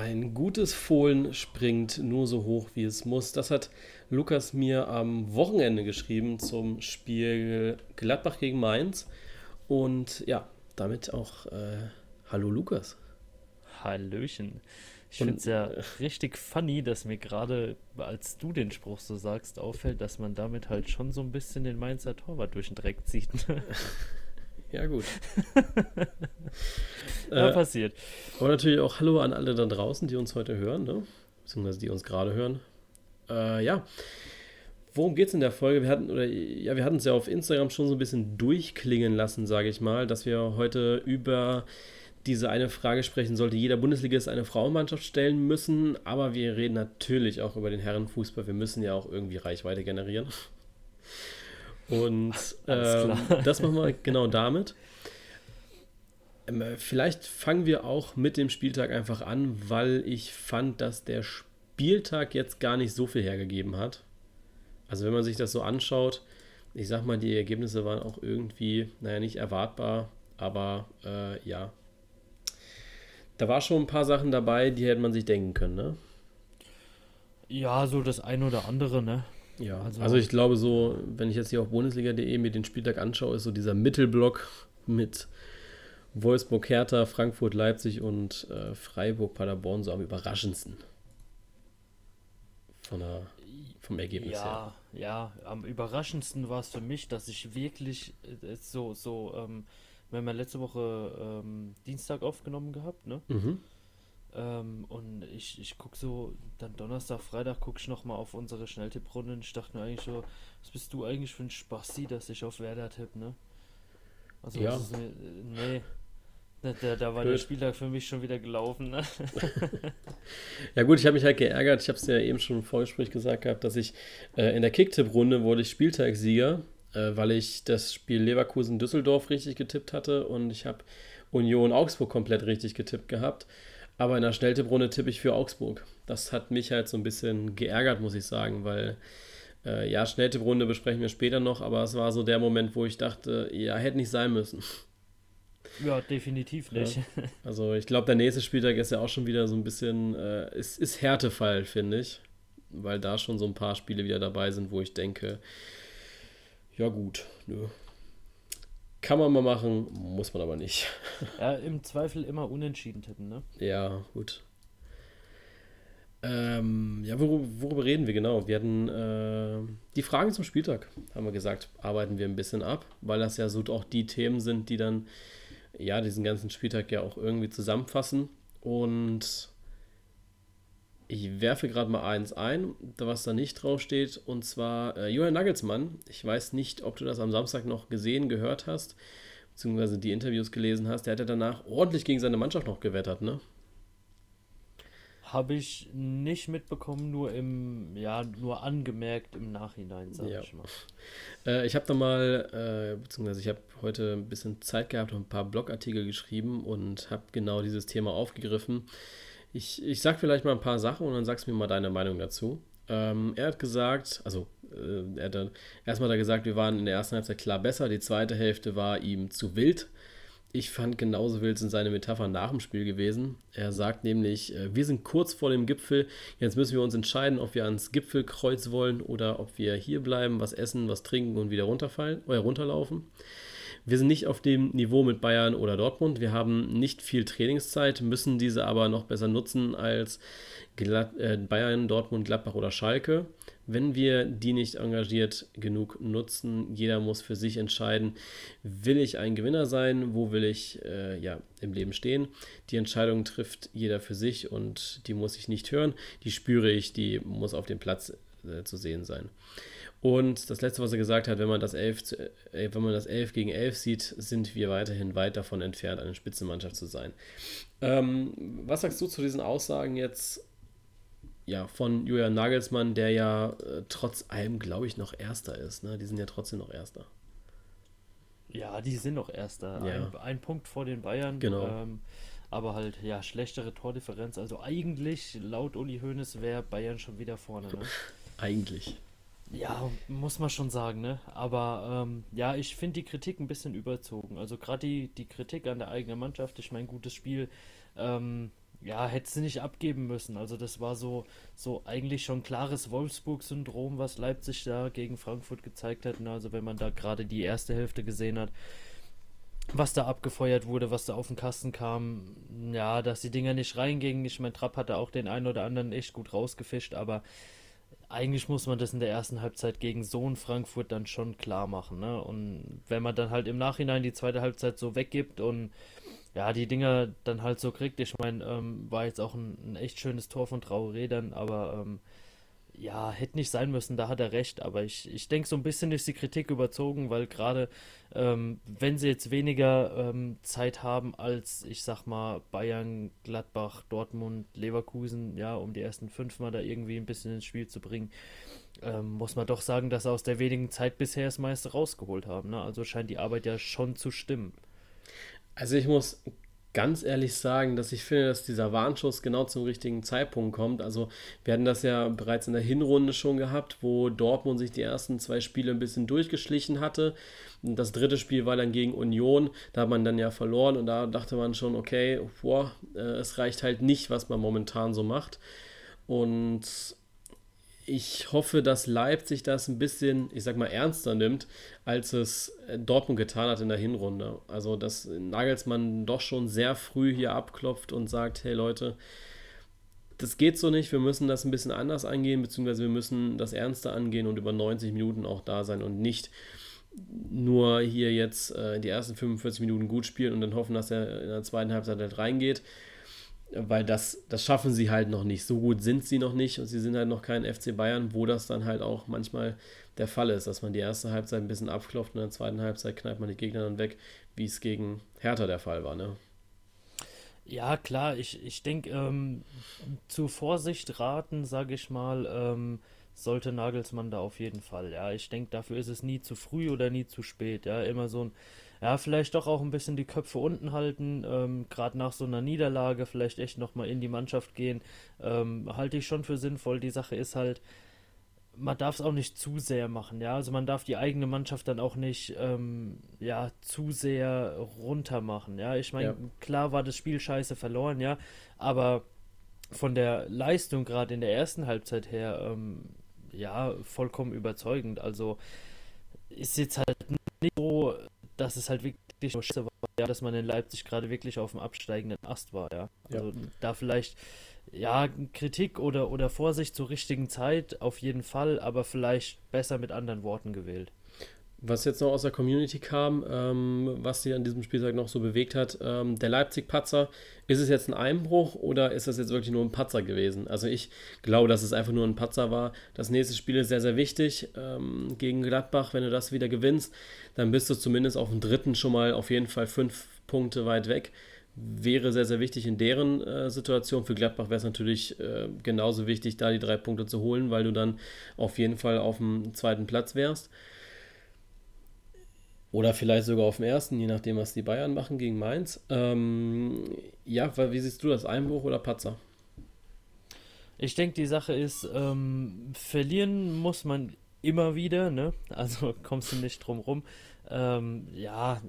Ein gutes Fohlen springt nur so hoch, wie es muss. Das hat Lukas mir am Wochenende geschrieben zum Spiel Gladbach gegen Mainz. Und ja, damit auch äh, Hallo Lukas. Hallöchen. Ich finde es ja richtig funny, dass mir gerade, als du den Spruch so sagst, auffällt, dass man damit halt schon so ein bisschen den Mainzer Torwart durch den Dreck zieht. Ja, gut. ja, äh, passiert. Aber natürlich auch Hallo an alle da draußen, die uns heute hören, ne? beziehungsweise die uns gerade hören. Äh, ja, worum geht es in der Folge? Wir hatten, oder ja, wir hatten es ja auf Instagram schon so ein bisschen durchklingen lassen, sage ich mal, dass wir heute über diese eine Frage sprechen, sollte jeder Bundesligist eine Frauenmannschaft stellen müssen. Aber wir reden natürlich auch über den Herrenfußball. Wir müssen ja auch irgendwie Reichweite generieren. Und ähm, das machen wir genau damit. Ähm, vielleicht fangen wir auch mit dem Spieltag einfach an, weil ich fand, dass der Spieltag jetzt gar nicht so viel hergegeben hat. Also wenn man sich das so anschaut, ich sag mal, die Ergebnisse waren auch irgendwie, naja, nicht erwartbar, aber äh, ja. Da war schon ein paar Sachen dabei, die hätte man sich denken können, ne? Ja, so das ein oder andere, ne? Ja, also, also ich glaube so, wenn ich jetzt hier auf Bundesliga.de mir den Spieltag anschaue, ist so dieser Mittelblock mit Wolfsburg, Hertha, Frankfurt, Leipzig und äh, Freiburg, Paderborn so am überraschendsten. Von der, vom Ergebnis ja, her. Ja, am überraschendsten war es für mich, dass ich wirklich äh, so, so, ähm, wir haben ja letzte Woche ähm, Dienstag aufgenommen gehabt, ne? Mhm. Ähm, und ich, ich gucke so, dann Donnerstag, Freitag gucke ich nochmal auf unsere Schnelltipprunde und ich dachte mir eigentlich so, was bist du eigentlich für ein Spassi, dass ich auf Werder tippe, ne? Also, ja. Ist, nee. Da, da war Blöd. der Spieltag für mich schon wieder gelaufen. Ne? ja gut, ich habe mich halt geärgert. Ich habe es ja eben schon im Vorgespräch gesagt gehabt, dass ich äh, in der Kicktipp-Runde wurde ich Spieltagssieger, äh, weil ich das Spiel Leverkusen-Düsseldorf richtig getippt hatte und ich habe Union Augsburg komplett richtig getippt gehabt. Aber in der Schnelltipprunde tippe ich für Augsburg. Das hat mich halt so ein bisschen geärgert, muss ich sagen, weil äh, ja, Schnelltipprunde besprechen wir später noch, aber es war so der Moment, wo ich dachte, ja, hätte nicht sein müssen. Ja, definitiv nicht. Ja. Also ich glaube, der nächste Spieltag ist ja auch schon wieder so ein bisschen, äh, ist, ist Härtefall, finde ich. Weil da schon so ein paar Spiele wieder dabei sind, wo ich denke, ja gut, nö, kann man mal machen, muss man aber nicht. Ja, im Zweifel immer unentschieden tippen, ne? Ja, gut. Ähm, ja, worüber, worüber, reden wir genau? Wir hatten äh, die Fragen zum Spieltag, haben wir gesagt, arbeiten wir ein bisschen ab, weil das ja so auch die Themen sind, die dann ja diesen ganzen Spieltag ja auch irgendwie zusammenfassen. Und ich werfe gerade mal eins ein, was da nicht draufsteht, und zwar äh, Johann Nagelsmann. Ich weiß nicht, ob du das am Samstag noch gesehen, gehört hast, beziehungsweise die Interviews gelesen hast. Der hat ja danach ordentlich gegen seine Mannschaft noch gewettert, ne? Habe ich nicht mitbekommen, nur im, ja, nur angemerkt im Nachhinein, sag ja. ich mal. Äh, ich habe da mal, äh, beziehungsweise ich habe heute ein bisschen Zeit gehabt und ein paar Blogartikel geschrieben und habe genau dieses Thema aufgegriffen. Ich, ich sag vielleicht mal ein paar Sachen und dann sagst du mir mal deine Meinung dazu. Ähm, er hat gesagt, also äh, er hat erstmal da gesagt, wir waren in der ersten Halbzeit klar besser, die zweite Hälfte war ihm zu wild. Ich fand genauso wild sind seine Metaphern nach dem Spiel gewesen. Er sagt nämlich, äh, wir sind kurz vor dem Gipfel, jetzt müssen wir uns entscheiden, ob wir ans Gipfelkreuz wollen oder ob wir hier bleiben, was essen, was trinken und wieder runterfallen oder runterlaufen. Wir sind nicht auf dem Niveau mit Bayern oder Dortmund. Wir haben nicht viel Trainingszeit, müssen diese aber noch besser nutzen als Glad äh, Bayern, Dortmund, Gladbach oder Schalke. Wenn wir die nicht engagiert genug nutzen, jeder muss für sich entscheiden, will ich ein Gewinner sein, wo will ich äh, ja, im Leben stehen. Die Entscheidung trifft jeder für sich und die muss ich nicht hören, die spüre ich, die muss auf dem Platz äh, zu sehen sein. Und das letzte, was er gesagt hat, wenn man das 11, zu, äh, wenn man das 11 gegen 11 sieht, sind wir weiterhin weit davon entfernt, eine Spitzenmannschaft zu sein. Ähm, was sagst du zu diesen Aussagen jetzt ja, von Julian Nagelsmann, der ja äh, trotz allem, glaube ich, noch Erster ist? Ne? Die sind ja trotzdem noch Erster. Ja, die sind noch Erster. Ja. Ein, ein, Punkt vor den Bayern. Genau. Ähm, aber halt, ja, schlechtere Tordifferenz. Also eigentlich, laut Uli Hoeneß, wäre Bayern schon wieder vorne. Ne? eigentlich. Ja, muss man schon sagen, ne? Aber ähm, ja, ich finde die Kritik ein bisschen überzogen. Also gerade die, die Kritik an der eigenen Mannschaft, ich meine, gutes Spiel, ähm, ja, hätte sie nicht abgeben müssen. Also das war so, so eigentlich schon klares Wolfsburg-Syndrom, was Leipzig da gegen Frankfurt gezeigt hat. Ne? Also wenn man da gerade die erste Hälfte gesehen hat, was da abgefeuert wurde, was da auf den Kasten kam, ja, dass die Dinger nicht reingingen. Ich meine, Trapp hatte auch den einen oder anderen echt gut rausgefischt, aber eigentlich muss man das in der ersten Halbzeit gegen so ein Frankfurt dann schon klar machen. Ne? Und wenn man dann halt im Nachhinein die zweite Halbzeit so weggibt und ja, die Dinger dann halt so kriegt. Ich meine, ähm, war jetzt auch ein, ein, echt schönes Tor von Traoré dann, aber ähm, ja, hätte nicht sein müssen, da hat er recht. Aber ich, ich denke, so ein bisschen ist die Kritik überzogen, weil gerade ähm, wenn sie jetzt weniger ähm, Zeit haben als, ich sag mal, Bayern, Gladbach, Dortmund, Leverkusen, ja, um die ersten fünf Mal da irgendwie ein bisschen ins Spiel zu bringen, ähm, muss man doch sagen, dass sie aus der wenigen Zeit bisher das meiste rausgeholt haben. Ne? Also scheint die Arbeit ja schon zu stimmen. Also ich muss ganz ehrlich sagen, dass ich finde, dass dieser Warnschuss genau zum richtigen Zeitpunkt kommt. Also wir hatten das ja bereits in der Hinrunde schon gehabt, wo Dortmund sich die ersten zwei Spiele ein bisschen durchgeschlichen hatte. Das dritte Spiel war dann gegen Union, da hat man dann ja verloren und da dachte man schon, okay, boah, äh, es reicht halt nicht, was man momentan so macht. Und ich hoffe, dass Leipzig das ein bisschen, ich sag mal, ernster nimmt, als es äh, Dortmund getan hat in der Hinrunde. Also, dass Nagelsmann doch schon sehr früh hier abklopft und sagt: Hey Leute, das geht so nicht, wir müssen das ein bisschen anders angehen, beziehungsweise wir müssen das ernster angehen und über 90 Minuten auch da sein und nicht nur hier jetzt äh, die ersten 45 Minuten gut spielen und dann hoffen, dass er in der zweiten Halbzeit halt reingeht weil das, das schaffen sie halt noch nicht. So gut sind sie noch nicht und sie sind halt noch kein FC Bayern, wo das dann halt auch manchmal der Fall ist, dass man die erste Halbzeit ein bisschen abklopft und in der zweiten Halbzeit knallt man die Gegner dann weg, wie es gegen Hertha der Fall war. Ne? Ja, klar, ich, ich denke, ähm, zu Vorsicht raten, sage ich mal, ähm, sollte Nagelsmann da auf jeden Fall. Ja, ich denke, dafür ist es nie zu früh oder nie zu spät. Ja, immer so ein ja, vielleicht doch auch ein bisschen die Köpfe unten halten, ähm, gerade nach so einer Niederlage vielleicht echt nochmal in die Mannschaft gehen, ähm, halte ich schon für sinnvoll. Die Sache ist halt, man darf es auch nicht zu sehr machen, ja, also man darf die eigene Mannschaft dann auch nicht, ähm, ja, zu sehr runter machen, ja, ich meine, ja. klar war das Spiel scheiße verloren, ja, aber von der Leistung gerade in der ersten Halbzeit her, ähm, ja, vollkommen überzeugend, also ist jetzt halt nicht so dass es halt wirklich so scheiße war, ja, dass man in Leipzig gerade wirklich auf dem absteigenden Ast war, ja. Also ja. da vielleicht, ja, Kritik oder, oder Vorsicht zur richtigen Zeit auf jeden Fall, aber vielleicht besser mit anderen Worten gewählt. Was jetzt noch aus der Community kam, ähm, was sie an diesem Spieltag noch so bewegt hat, ähm, der Leipzig-Patzer, ist es jetzt ein Einbruch oder ist das jetzt wirklich nur ein Patzer gewesen? Also ich glaube, dass es einfach nur ein Patzer war. Das nächste Spiel ist sehr, sehr wichtig ähm, gegen Gladbach. Wenn du das wieder gewinnst, dann bist du zumindest auf dem dritten schon mal auf jeden Fall fünf Punkte weit weg. Wäre sehr, sehr wichtig in deren äh, Situation. Für Gladbach wäre es natürlich äh, genauso wichtig, da die drei Punkte zu holen, weil du dann auf jeden Fall auf dem zweiten Platz wärst. Oder vielleicht sogar auf dem ersten, je nachdem, was die Bayern machen gegen Mainz. Ähm, ja, wie siehst du das? Einbruch oder Patzer? Ich denke, die Sache ist, ähm, verlieren muss man immer wieder, ne? Also kommst du nicht drum rum. Ähm, ja,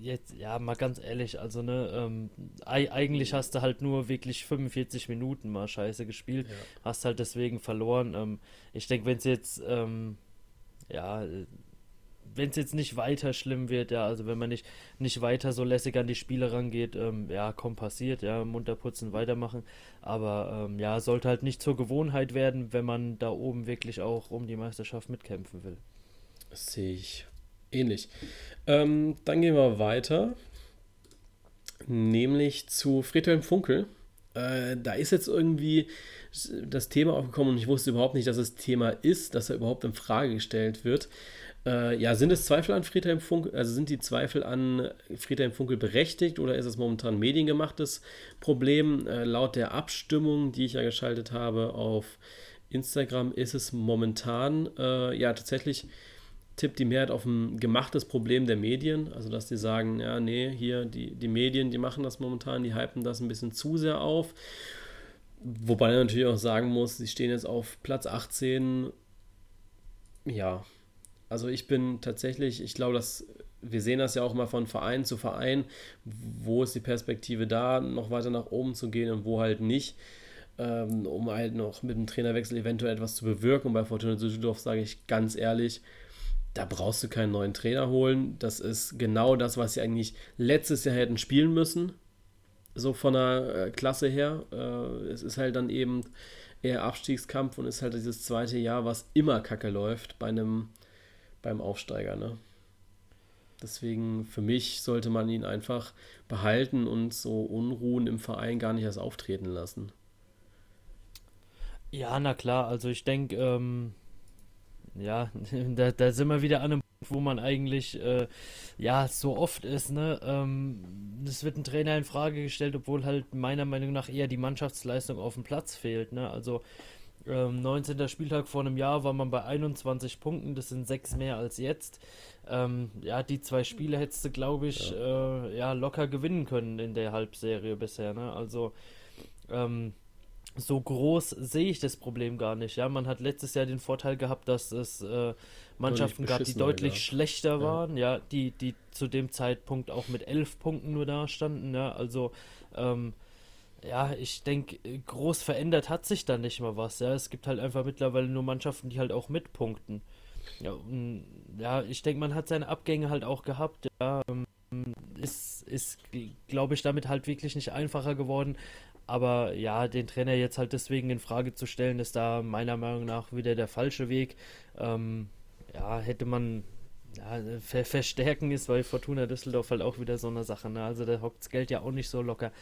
jetzt, ja, mal ganz ehrlich, also, ne, ähm, eigentlich hast du halt nur wirklich 45 Minuten mal scheiße gespielt, ja. hast halt deswegen verloren. Ähm, ich denke, wenn es jetzt, ähm, ja, wenn es jetzt nicht weiter schlimm wird, ja, also wenn man nicht, nicht weiter so lässig an die Spiele rangeht, ähm, ja, komm, passiert, ja, munter putzen, weitermachen. Aber ähm, ja, sollte halt nicht zur Gewohnheit werden, wenn man da oben wirklich auch um die Meisterschaft mitkämpfen will. Das sehe ich ähnlich. Ähm, dann gehen wir weiter, nämlich zu Friedhelm Funkel. Äh, da ist jetzt irgendwie das Thema aufgekommen und ich wusste überhaupt nicht, dass es Thema ist, dass er überhaupt in Frage gestellt wird. Äh, ja, sind es Zweifel an Friedhelm Funkel, also sind die Zweifel an Friedhelm Funkel berechtigt oder ist es momentan ein mediengemachtes Problem? Äh, laut der Abstimmung, die ich ja geschaltet habe auf Instagram, ist es momentan äh, ja tatsächlich tippt die Mehrheit auf ein gemachtes Problem der Medien, also dass die sagen, ja, nee, hier die, die Medien, die machen das momentan, die hypen das ein bisschen zu sehr auf. Wobei man natürlich auch sagen muss, sie stehen jetzt auf Platz 18. Ja, also ich bin tatsächlich, ich glaube, dass wir sehen das ja auch mal von Verein zu Verein, wo ist die Perspektive da, noch weiter nach oben zu gehen und wo halt nicht, ähm, um halt noch mit dem Trainerwechsel eventuell etwas zu bewirken. Und bei Fortuna Düsseldorf sage ich ganz ehrlich, da brauchst du keinen neuen Trainer holen. Das ist genau das, was sie eigentlich letztes Jahr hätten spielen müssen, so von der äh, Klasse her. Äh, es ist halt dann eben eher Abstiegskampf und ist halt dieses zweite Jahr, was immer kacke läuft bei einem beim Aufsteiger. Ne? Deswegen für mich sollte man ihn einfach behalten und so Unruhen im Verein gar nicht erst auftreten lassen. Ja, na klar, also ich denke, ähm, ja, da, da sind wir wieder an einem Punkt, wo man eigentlich, äh, ja, so oft ist, ne? Ähm, es wird ein Trainer in Frage gestellt, obwohl halt meiner Meinung nach eher die Mannschaftsleistung auf dem Platz fehlt, ne? Also, ähm, 19. Spieltag vor einem Jahr war man bei 21 Punkten, das sind sechs mehr als jetzt. Ähm, ja, die zwei Spiele hättest du, glaube ich, ja. Äh, ja, locker gewinnen können in der Halbserie bisher. Ne? Also ähm, so groß sehe ich das Problem gar nicht. Ja, man hat letztes Jahr den Vorteil gehabt, dass es äh, Mannschaften gab, die deutlich ja. schlechter waren, ja. ja, die, die zu dem Zeitpunkt auch mit elf Punkten nur dastanden. Ja, also ähm, ja, ich denke, groß verändert hat sich da nicht mal was. Ja, es gibt halt einfach mittlerweile nur Mannschaften, die halt auch mitpunkten. Ja, ja ich denke, man hat seine Abgänge halt auch gehabt. Ja, ähm, ist, ist glaube ich, damit halt wirklich nicht einfacher geworden. Aber ja, den Trainer jetzt halt deswegen in Frage zu stellen, ist da meiner Meinung nach wieder der falsche Weg. Ähm, ja, hätte man ja, ver verstärken ist, weil Fortuna Düsseldorf halt auch wieder so eine Sache. Ne? Also da hockt das Geld ja auch nicht so locker.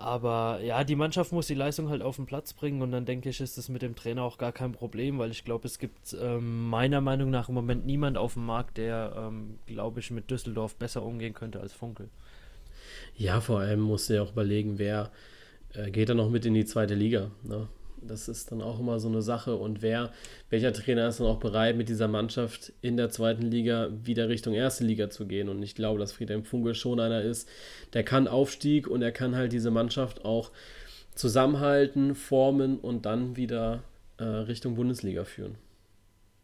Aber ja, die Mannschaft muss die Leistung halt auf den Platz bringen und dann denke ich, ist es mit dem Trainer auch gar kein Problem, weil ich glaube, es gibt ähm, meiner Meinung nach im Moment niemand auf dem Markt, der, ähm, glaube ich, mit Düsseldorf besser umgehen könnte als Funkel. Ja, vor allem musst du ja auch überlegen, wer äh, geht da noch mit in die zweite Liga. Ne? Das ist dann auch immer so eine Sache. Und wer, welcher Trainer ist dann auch bereit, mit dieser Mannschaft in der zweiten Liga wieder Richtung erste Liga zu gehen? Und ich glaube, dass Friedhelm Funkel schon einer ist, der kann Aufstieg und er kann halt diese Mannschaft auch zusammenhalten, formen und dann wieder äh, Richtung Bundesliga führen.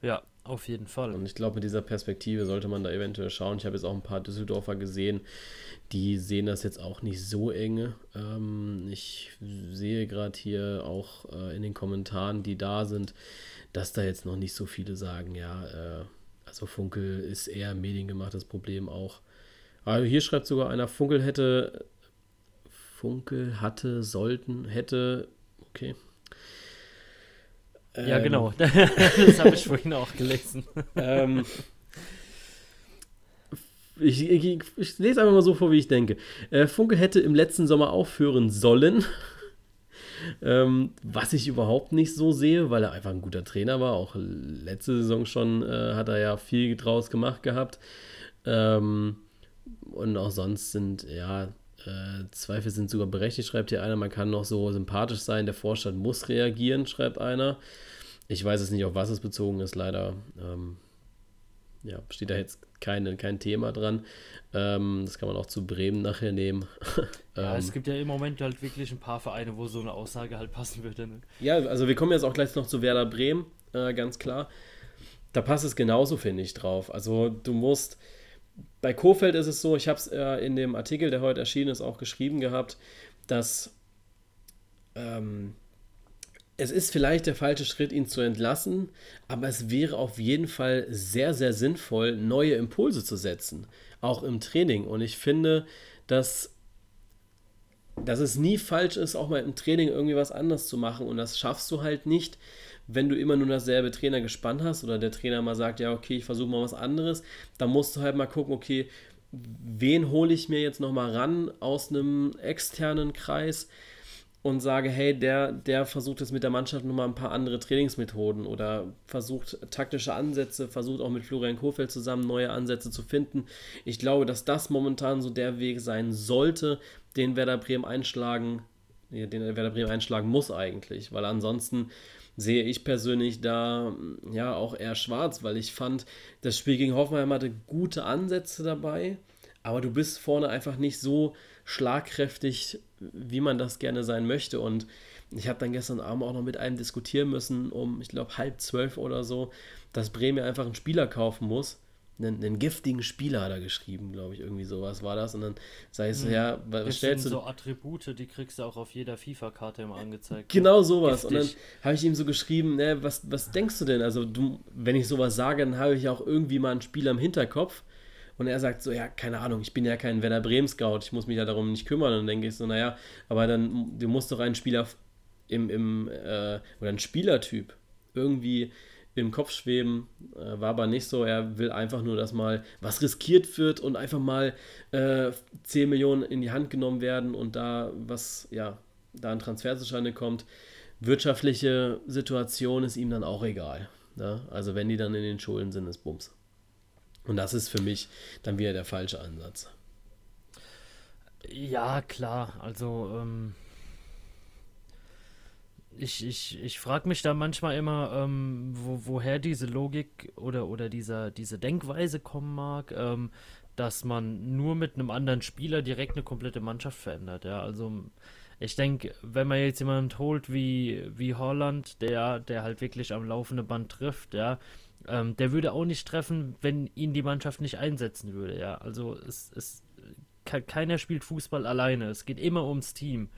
Ja, auf jeden Fall. Und ich glaube, mit dieser Perspektive sollte man da eventuell schauen. Ich habe jetzt auch ein paar Düsseldorfer gesehen, die sehen das jetzt auch nicht so eng. Ähm, ich sehe gerade hier auch äh, in den Kommentaren, die da sind, dass da jetzt noch nicht so viele sagen, ja, äh, also Funkel ist eher mediengemachtes Problem auch. Aber hier schreibt sogar einer, Funkel hätte, Funkel hatte, sollten, hätte, okay. Ja, genau. Ähm, das habe ich vorhin auch gelesen. ähm, ich, ich, ich, lese einfach mal so vor, wie ich denke. Äh, Funke hätte im letzten Sommer aufhören sollen. ähm, was ich überhaupt nicht so sehe, weil er einfach ein guter Trainer war. Auch letzte Saison schon äh, hat er ja viel draus gemacht gehabt. Ähm, und auch sonst sind, ja, äh, Zweifel sind sogar berechtigt, schreibt hier einer. Man kann noch so sympathisch sein, der Vorstand muss reagieren, schreibt einer. Ich weiß es nicht, auf was es bezogen ist, leider. Ähm, ja, steht da jetzt keine, kein Thema dran. Ähm, das kann man auch zu Bremen nachher nehmen. ja, ähm, es gibt ja im Moment halt wirklich ein paar Vereine, wo so eine Aussage halt passen würde. Ne? Ja, also wir kommen jetzt auch gleich noch zu Werder Bremen, äh, ganz klar. Da passt es genauso, finde ich, drauf. Also du musst, bei Kofeld ist es so, ich habe es äh, in dem Artikel, der heute erschienen ist, auch geschrieben gehabt, dass ähm, es ist vielleicht der falsche Schritt, ihn zu entlassen, aber es wäre auf jeden Fall sehr, sehr sinnvoll, neue Impulse zu setzen, auch im Training. Und ich finde, dass, dass es nie falsch ist, auch mal im Training irgendwie was anderes zu machen. Und das schaffst du halt nicht, wenn du immer nur dasselbe Trainer gespannt hast oder der Trainer mal sagt, ja, okay, ich versuche mal was anderes. Dann musst du halt mal gucken, okay, wen hole ich mir jetzt nochmal ran aus einem externen Kreis? und sage, hey, der, der versucht jetzt mit der Mannschaft nochmal ein paar andere Trainingsmethoden oder versucht taktische Ansätze, versucht auch mit Florian Kohfeldt zusammen neue Ansätze zu finden. Ich glaube, dass das momentan so der Weg sein sollte, den Werder Bremen einschlagen, den Werder Bremen einschlagen muss eigentlich, weil ansonsten sehe ich persönlich da ja auch eher schwarz, weil ich fand, das Spiel gegen Hoffenheim hatte gute Ansätze dabei, aber du bist vorne einfach nicht so schlagkräftig, wie man das gerne sein möchte. Und ich habe dann gestern Abend auch noch mit einem diskutieren müssen, um, ich glaube, halb zwölf oder so, dass Bremen einfach einen Spieler kaufen muss, einen, einen giftigen Spieler hat er geschrieben, glaube ich, irgendwie sowas war das. Und dann sei es, Hm. ja, was Das stellst sind du. so Attribute, die kriegst du auch auf jeder FIFA-Karte immer angezeigt. Genau sowas. Und dann Giftig. habe ich ihm so geschrieben, ne, was, was denkst du denn? Also, du, wenn ich sowas sage, dann habe ich auch irgendwie mal einen Spieler im Hinterkopf. Und er sagt so, ja, keine Ahnung, ich bin ja kein Werder Bremen-Scout, ich muss mich ja darum nicht kümmern. Und dann denke ich so, naja, aber dann, du musst doch einen Spieler im, im äh, oder einen Spielertyp irgendwie im Kopf schweben. Äh, war aber nicht so. Er will einfach nur, dass mal was riskiert wird und einfach mal äh, 10 Millionen in die Hand genommen werden und da was, ja, da ein Transfer zustande kommt. Wirtschaftliche Situation ist ihm dann auch egal. Ne? Also wenn die dann in den Schulden sind, ist Bums. Und das ist für mich dann wieder der falsche Ansatz. Ja, klar. Also, ähm, ich, ich, ich frage mich da manchmal immer, ähm, wo, woher diese Logik oder, oder dieser, diese Denkweise kommen mag, ähm, dass man nur mit einem anderen Spieler direkt eine komplette Mannschaft verändert. Ja, also ich denke, wenn man jetzt jemanden holt wie, wie Holland, der, der halt wirklich am laufenden Band trifft, ja, ähm, der würde auch nicht treffen, wenn ihn die Mannschaft nicht einsetzen würde. Ja, also es, es ke- keiner spielt Fußball alleine. Es geht immer ums Team.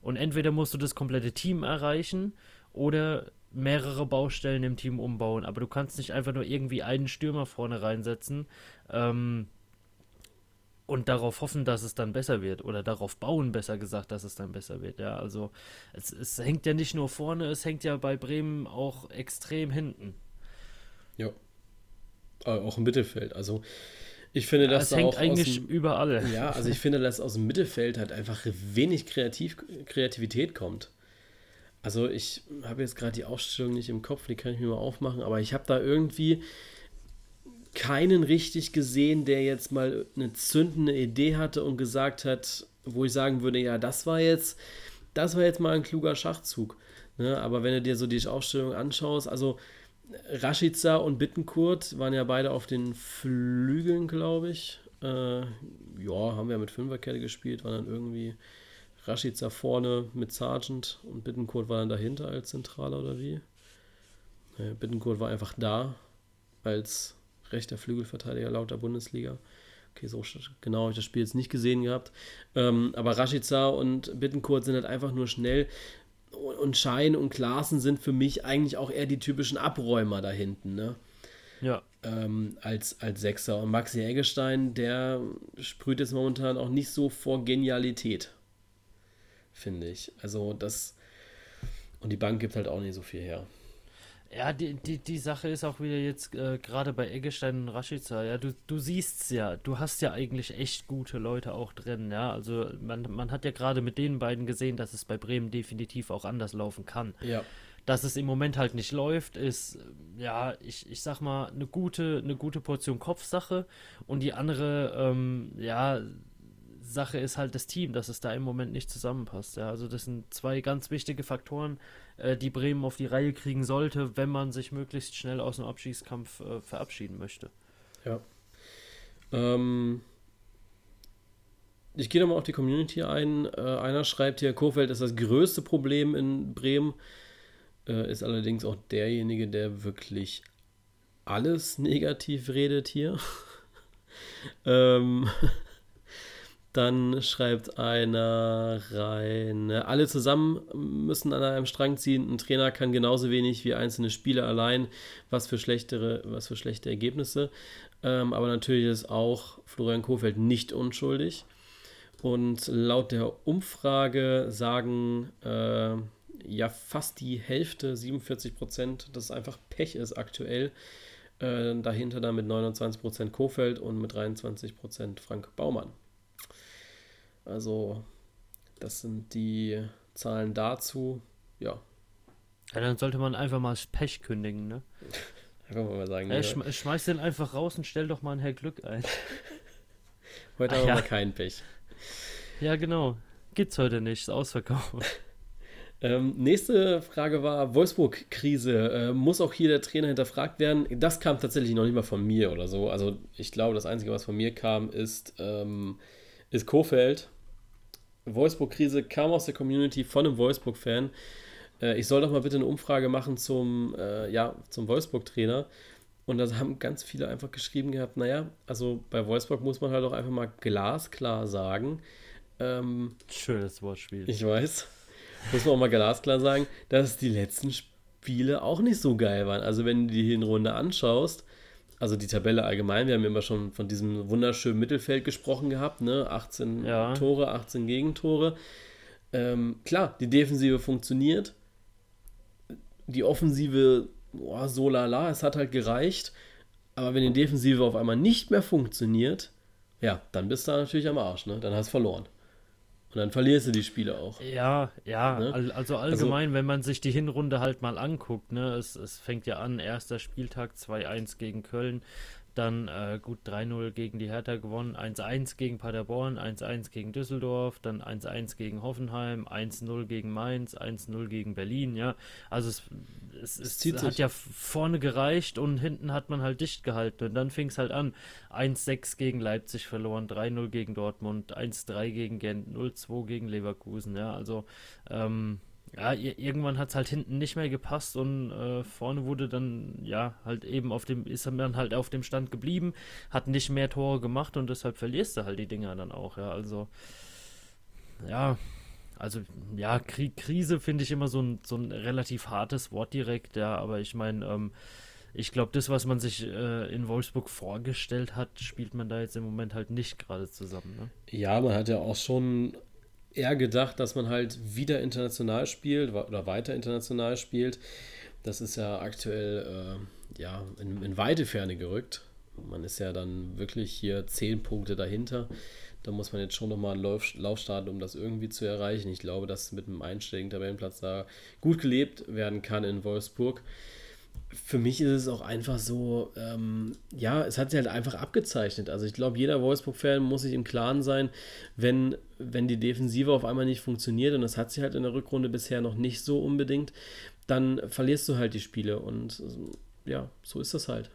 Und entweder musst du das komplette Team erreichen oder mehrere Baustellen im Team umbauen. Aber du kannst nicht einfach nur irgendwie einen Stürmer vorne reinsetzen ähm, und darauf hoffen, dass es dann besser wird. Oder darauf bauen, besser gesagt, dass es dann besser wird. Ja, also es, es hängt ja nicht nur vorne, es hängt ja bei Bremen auch extrem hinten. Ja. Aber auch im Mittelfeld. Also ich finde, dass es da hängt auch aus eigentlich dem, überall. Ja, also ich finde, dass aus dem Mittelfeld halt einfach wenig Kreativ Kreativität kommt. Also ich habe jetzt gerade die Aufstellung nicht im Kopf, die kann ich mir mal aufmachen, aber ich habe da irgendwie keinen richtig gesehen, der jetzt mal eine zündende Idee hatte und gesagt hat, wo ich sagen würde, ja, das war jetzt, das war jetzt mal ein kluger Schachzug. Ne? Aber wenn du dir so die Aufstellung anschaust, also Rashica und Bittenkurt waren ja beide auf den Flügeln, glaube ich. Äh, ja, haben wir mit Fünferkette gespielt, waren dann irgendwie Rashica vorne mit Sargent und Bittenkurt war dann dahinter als Zentraler oder wie? Äh, Bittenkurt war einfach da als rechter Flügelverteidiger laut der Bundesliga. Okay, so genau habe ich das Spiel jetzt nicht gesehen gehabt. Ähm, aber Rashica und Bittenkurt sind halt einfach nur schnell und Schein und Klaassen sind für mich eigentlich auch eher die typischen Abräumer da hinten, ne? Ja. Ähm, als, als Sechser. Und Maxi Eggestein, der sprüht jetzt momentan auch nicht so vor Genialität, finde ich. Also das. Und die Bank gibt halt auch nicht so viel her. Ja, die, die, die Sache ist auch wieder jetzt äh, gerade bei Eggestein und Rashica, ja, du, du siehst's ja, du hast ja eigentlich echt gute Leute auch drin, ja, also man, man hat ja gerade mit den beiden gesehen, dass es bei Bremen definitiv auch anders laufen kann. Ja. Dass es im Moment halt nicht läuft, ist, ja, ich, ich sag mal, eine gute, eine gute Portion Kopfsache und die andere, ähm, ja, Sache ist halt das Team, dass es da im Moment nicht zusammenpasst. Ja, also das sind zwei ganz wichtige Faktoren, äh, die Bremen auf die Reihe kriegen sollte, wenn man sich möglichst schnell aus dem Abschießkampf äh, verabschieden möchte. Ja. Ähm, ich gehe nochmal auf die Community ein. Äh, einer schreibt hier, Kofeld ist das größte Problem in Bremen, äh, ist allerdings auch derjenige, der wirklich alles negativ redet hier. ähm, dann schreibt einer rein, alle zusammen müssen an einem Strang ziehen. Ein Trainer kann genauso wenig wie einzelne Spieler allein. Was für schlechtere, was für schlechte Ergebnisse. Ähm, aber natürlich ist auch Florian Kohfeldt nicht unschuldig. Und laut der Umfrage sagen äh, ja fast die Hälfte, 47 Prozent, dass es einfach Pech ist aktuell. Äh, dahinter dann mit 29 Prozent Kofeld und mit 23 Prozent Frank Baumann. Also, das sind die Zahlen dazu. Ja. Ja, dann sollte man einfach mal Pech kündigen, ne? Einfach mal sagen. Ja, ja, schm schmeiß den einfach raus und stell doch mal einen Herr Glück ein. heute haben wir ja. kein Pech. Ja, genau. Gibt's heute nicht, ist ausverkauft. Ähm, nächste Frage war Wolfsburg-Krise. Äh, muss auch hier der Trainer hinterfragt werden? Das kam tatsächlich noch nicht mal von mir oder so. Also ich glaube, das Einzige, was von mir kam, ist, ähm, ist Kofeld. Wolfsburg-Krise kam aus der Community von einem Wolfsburg-Fan. Äh, ich soll doch mal bitte eine Umfrage machen zum, äh, ja, zum Wolfsburg-Trainer. Und da haben ganz viele einfach geschrieben gehabt, naja, also bei Wolfsburg muss man halt auch einfach mal glasklar sagen. Ähm, Schönes Wortspiel. Ich weiß. Muss man auch mal glasklar sagen, dass die letzten Spiele auch nicht so geil waren. Also wenn du die Hinrunde anschaust, also die Tabelle allgemein, wir haben immer schon von diesem wunderschönen Mittelfeld gesprochen gehabt, ne? 18 ja. Tore, 18 Gegentore. Ähm, klar, die Defensive funktioniert. Die Offensive, oh, so lala, es hat halt gereicht. Aber wenn die Defensive auf einmal nicht mehr funktioniert, ja, dann bist du natürlich am Arsch, ne? Dann hast du verloren. Und dann verlierst du die Spiele auch. Ja, ja, ne? also allgemein, also, wenn man sich die Hinrunde halt mal anguckt, ne, es, es fängt ja an, erster Spieltag 2-1 gegen Köln, dann äh, gut 3-0 gegen die Hertha gewonnen, 1-1 gegen Paderborn, 1-1 gegen Düsseldorf, dann 1-1 gegen Hoffenheim, 1-0 gegen Mainz, 1-0 gegen Berlin, ja. Also es, es, es, es hat ja vorne gereicht und hinten hat man halt dicht gehalten. Und dann fing es halt an. 1-6 gegen Leipzig verloren, 3-0 gegen Dortmund, 1-3 gegen Gent, 0-2 gegen Leverkusen, ja. Also ähm, ja, irgendwann hat es halt hinten nicht mehr gepasst und äh, vorne wurde dann, ja, halt eben auf dem, ist man halt auf dem Stand geblieben, hat nicht mehr Tore gemacht und deshalb verlierst du halt die Dinger dann auch, ja, also, ja, also, ja, Kri Krise finde ich immer so ein, so ein relativ hartes Wort direkt, ja, aber ich meine, ähm, ich glaube, das, was man sich äh, in Wolfsburg vorgestellt hat, spielt man da jetzt im Moment halt nicht gerade zusammen, ne? Ja, man hat ja auch schon eher gedacht, dass man halt wieder international spielt oder weiter international spielt. Das ist ja aktuell äh, ja, in, in, weite Ferne gerückt. Man ist ja dann wirklich hier zehn Punkte dahinter. Da muss man jetzt schon nochmal einen Lauf, Lauf starten, um das irgendwie zu erreichen. Ich glaube, dass mit einem einstelligen Tabellenplatz da gut gelebt werden kann in Wolfsburg für mich ist es auch einfach so, ähm, ja, es hat sich halt einfach abgezeichnet. Also ich glaube, jeder Wolfsburg-Fan muss sich im Klaren sein, wenn, wenn die Defensive auf einmal nicht funktioniert, und das hat sie halt in der Rückrunde bisher noch nicht so unbedingt, dann verlierst du halt die Spiele. Und ja, so ist das halt.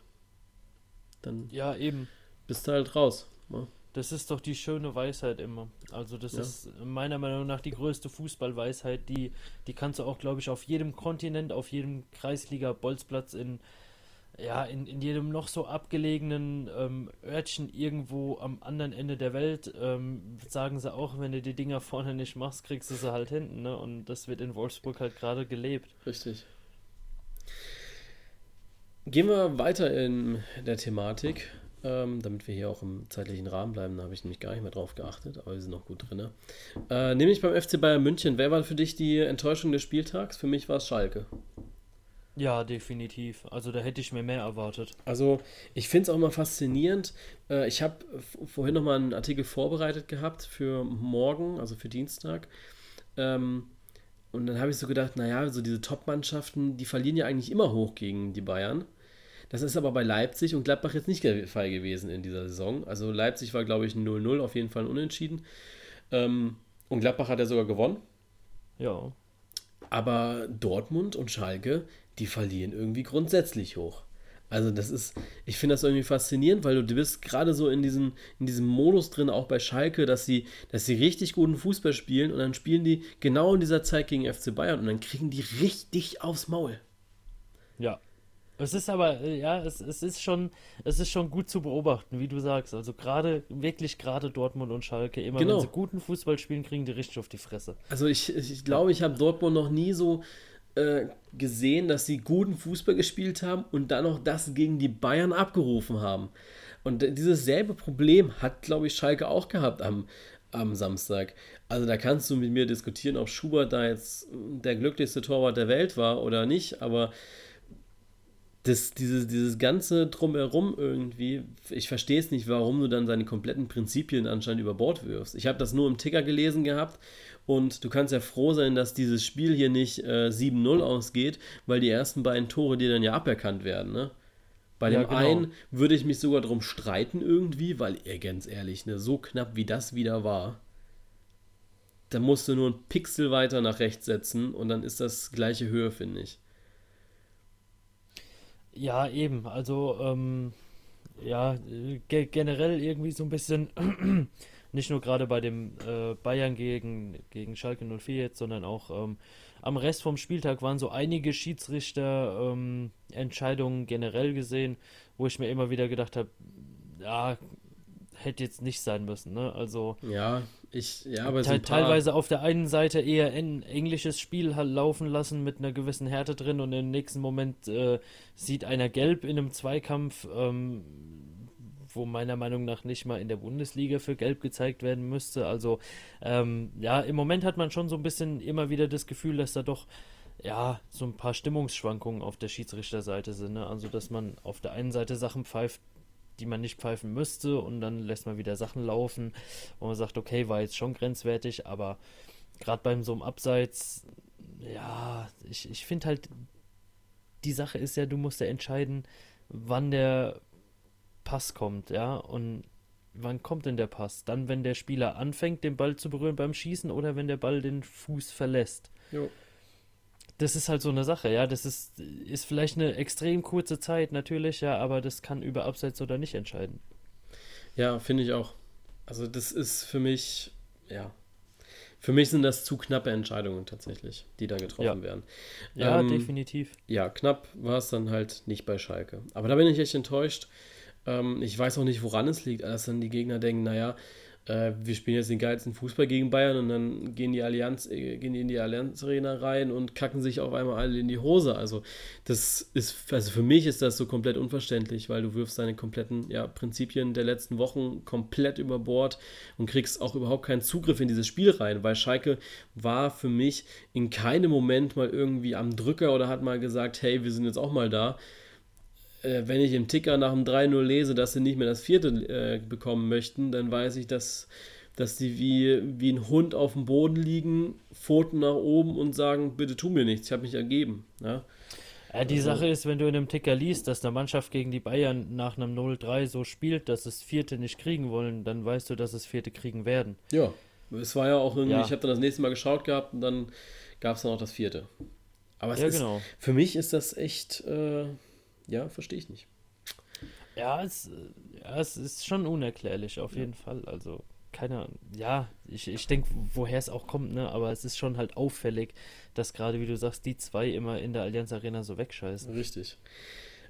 Dann ja, eben. bist du halt raus. Ne? Das ist doch die schöne Weisheit immer. Also das ja. ist meiner Meinung nach die größte Fußballweisheit, die, die kannst du auch, glaube ich, auf jedem Kontinent, auf jedem Kreisliga-Bolzplatz in, ja, in, in jedem noch so abgelegenen ähm, Örtchen irgendwo am anderen Ende der Welt, ähm, sagen sie auch, wenn du die Dinger vorne nicht machst, kriegst du sie halt hinten. Ne? Und das wird in Wolfsburg halt gerade gelebt. Richtig. Gehen wir weiter in der Thematik ähm, damit wir hier auch im zeitlichen Rahmen bleiben. Da habe ich nämlich gar nicht mehr drauf geachtet, aber wir sind noch gut drin. Äh, nämlich beim FC Bayern München. Wer war für dich die Enttäuschung des Spieltags? Für mich war es Schalke. Ja, definitiv. Also da hätte ich mir mehr erwartet. Also ich finde es auch mal faszinierend. Äh, ich habe vorhin nochmal einen Artikel vorbereitet gehabt für morgen, also für Dienstag. Ähm, und dann habe ich so gedacht, naja, so diese Top-Mannschaften, die verlieren ja eigentlich immer hoch gegen die Bayern. Das ist aber bei Leipzig und Gladbach jetzt nicht der Fall gewesen in dieser Saison. Also Leipzig war, glaube ich, 0-0, auf jeden Fall ein Unentschieden. Ähm, und Gladbach hat ja sogar gewonnen. Ja. Aber Dortmund und Schalke, die verlieren irgendwie grundsätzlich hoch. Also das ist, ich finde das irgendwie faszinierend, weil du, bist gerade so in diesem, in diesem Modus drin, auch bei Schalke, dass sie, dass sie richtig guten Fußball spielen und dann spielen die genau in dieser Zeit gegen FC Bayern und dann kriegen die richtig aufs Maul. Ja, es ist aber, äh, ja, es, es ist schon, es ist schon gut zu beobachten, wie du sagst. Also gerade, wirklich gerade Dortmund und Schalke, immer genau. wenn sie guten Fußball spielen, kriegen die richtig auf die Fresse. Also ich, ich glaube, ich habe Dortmund noch nie so äh, gesehen, dass sie guten Fußball gespielt haben und dann noch das gegen die Bayern abgerufen haben. Und dieses selbe Problem hat, glaube ich, Schalke auch gehabt am, am Samstag. Also da kannst du mit mir diskutieren, ob Schubert da jetzt der glücklichste Torwart der Welt war oder nicht, aber das, dieses, dieses ganze Drumherum irgendwie, ich verstehe es nicht, warum du dann seine kompletten Prinzipien anscheinend über Bord wirfst. Ich habe das nur im Ticker gelesen gehabt und du kannst ja froh sein, dass dieses Spiel hier nicht äh, 7-0 ausgeht, weil die ersten beiden Tore dir dann ja aberkannt werden, ne? Bei dem ja, genau. einen würde ich mich sogar drum streiten irgendwie, weil, er ganz ehrlich, ne, so knapp wie das wieder war, da musst du nur einen Pixel weiter nach rechts setzen und dann ist das gleiche Höhe, finde ich. Ja, eben. Also, ähm, ja, ge generell irgendwie so ein bisschen, nicht nur gerade bei dem äh, Bayern gegen, gegen Schalke 04 jetzt, sondern auch, ähm, am Rest vom Spieltag waren so einige Schiedsrichter-Entscheidungen ähm, generell gesehen, wo ich mir immer wieder gedacht habe, ja, hätte jetzt nicht sein müssen, ne? Also. Ja, ich, ja, aber te so teilweise auf der einen Seite eher ein englisches Spiel halt laufen lassen mit einer gewissen Härte drin und im nächsten Moment äh, sieht einer gelb in einem Zweikampf, ähm, wo meiner Meinung nach nicht mal in der Bundesliga für gelb gezeigt werden müsste. Also, ähm, ja, im Moment hat man schon so ein bisschen immer wieder das Gefühl, dass da doch ja, so ein paar Stimmungsschwankungen auf der Schiedsrichterseite sind. Ne? Also, dass man auf der einen Seite Sachen pfeift, die man nicht pfeifen müsste und dann lässt man wieder Sachen laufen, wo man sagt, okay, war jetzt schon grenzwertig, aber gerade beim so einem Abseits, ja, ich, ich finde halt, die Sache ist ja, du musst ja entscheiden, wann der Pass kommt, ja, und wann kommt denn der Pass? Dann, wenn der Spieler anfängt, den Ball zu berühren beim Schießen oder wenn der Ball den Fuß verlässt. Jo das ist halt so eine Sache, ja. Das ist, ist vielleicht eine extrem kurze Zeit, natürlich, ja, aber das kann über Abseits oder nicht entscheiden. Ja, finde ich auch. Also, das ist für mich, ja. Für mich sind das zu knappe Entscheidungen tatsächlich, die da getroffen ja. werden. Ja, ähm, definitiv. Ja, knapp war es dann halt nicht bei Schalke. Aber da bin ich echt enttäuscht. Ähm, ich weiß auch nicht, woran es liegt, als dann die Gegner denken, naja, äh, wir spielen jetzt den geilsten Fußball gegen Bayern und dann gehen die Allianz, äh, gehen die in die Allianz Arena rein und kacken sich auf einmal alle in die Hose. Also das ist, also für mich ist das so komplett unverständlich, weil du wirfst deine kompletten ja, Prinzipien der letzten Wochen komplett über Bord und kriegst auch überhaupt keinen Zugriff in dieses Spiel rein, weil Schalke war für mich in keinem Moment mal irgendwie am Drücker oder hat mal gesagt, hey, wir sind jetzt auch mal da äh, wenn ich im Ticker nach dem 3-0 lese, dass sie nicht mehr das vierte äh, bekommen möchten, dann weiß ich, dass, dass die wie, wie ein Hund auf dem Boden liegen, Pfoten nach oben und sagen, bitte tu mir nichts, ich habe mich ergeben. Ja? Ja, die also, Sache ist, wenn du in einem Ticker liest, dass eine Mannschaft gegen die Bayern nach einem 0-3 so spielt, dass es vierte nicht kriegen wollen, dann weißt du, dass es vierte kriegen werden. Ja, es war ja auch irgendwie, ja. ich habe dann das nächste Mal geschaut gehabt und dann gab es dann auch das vierte. Aber ja, ist, genau. für mich ist das echt, äh, ja, verstehe ich nicht. Ja es, ja, es ist schon unerklärlich, auf ja. jeden Fall. Also, keine Ahnung. Ja, ich, ich denke, woher es auch kommt, ne? Aber es ist schon halt auffällig, dass gerade, wie du sagst, die zwei immer in der Allianz Arena so wegscheißen. Richtig.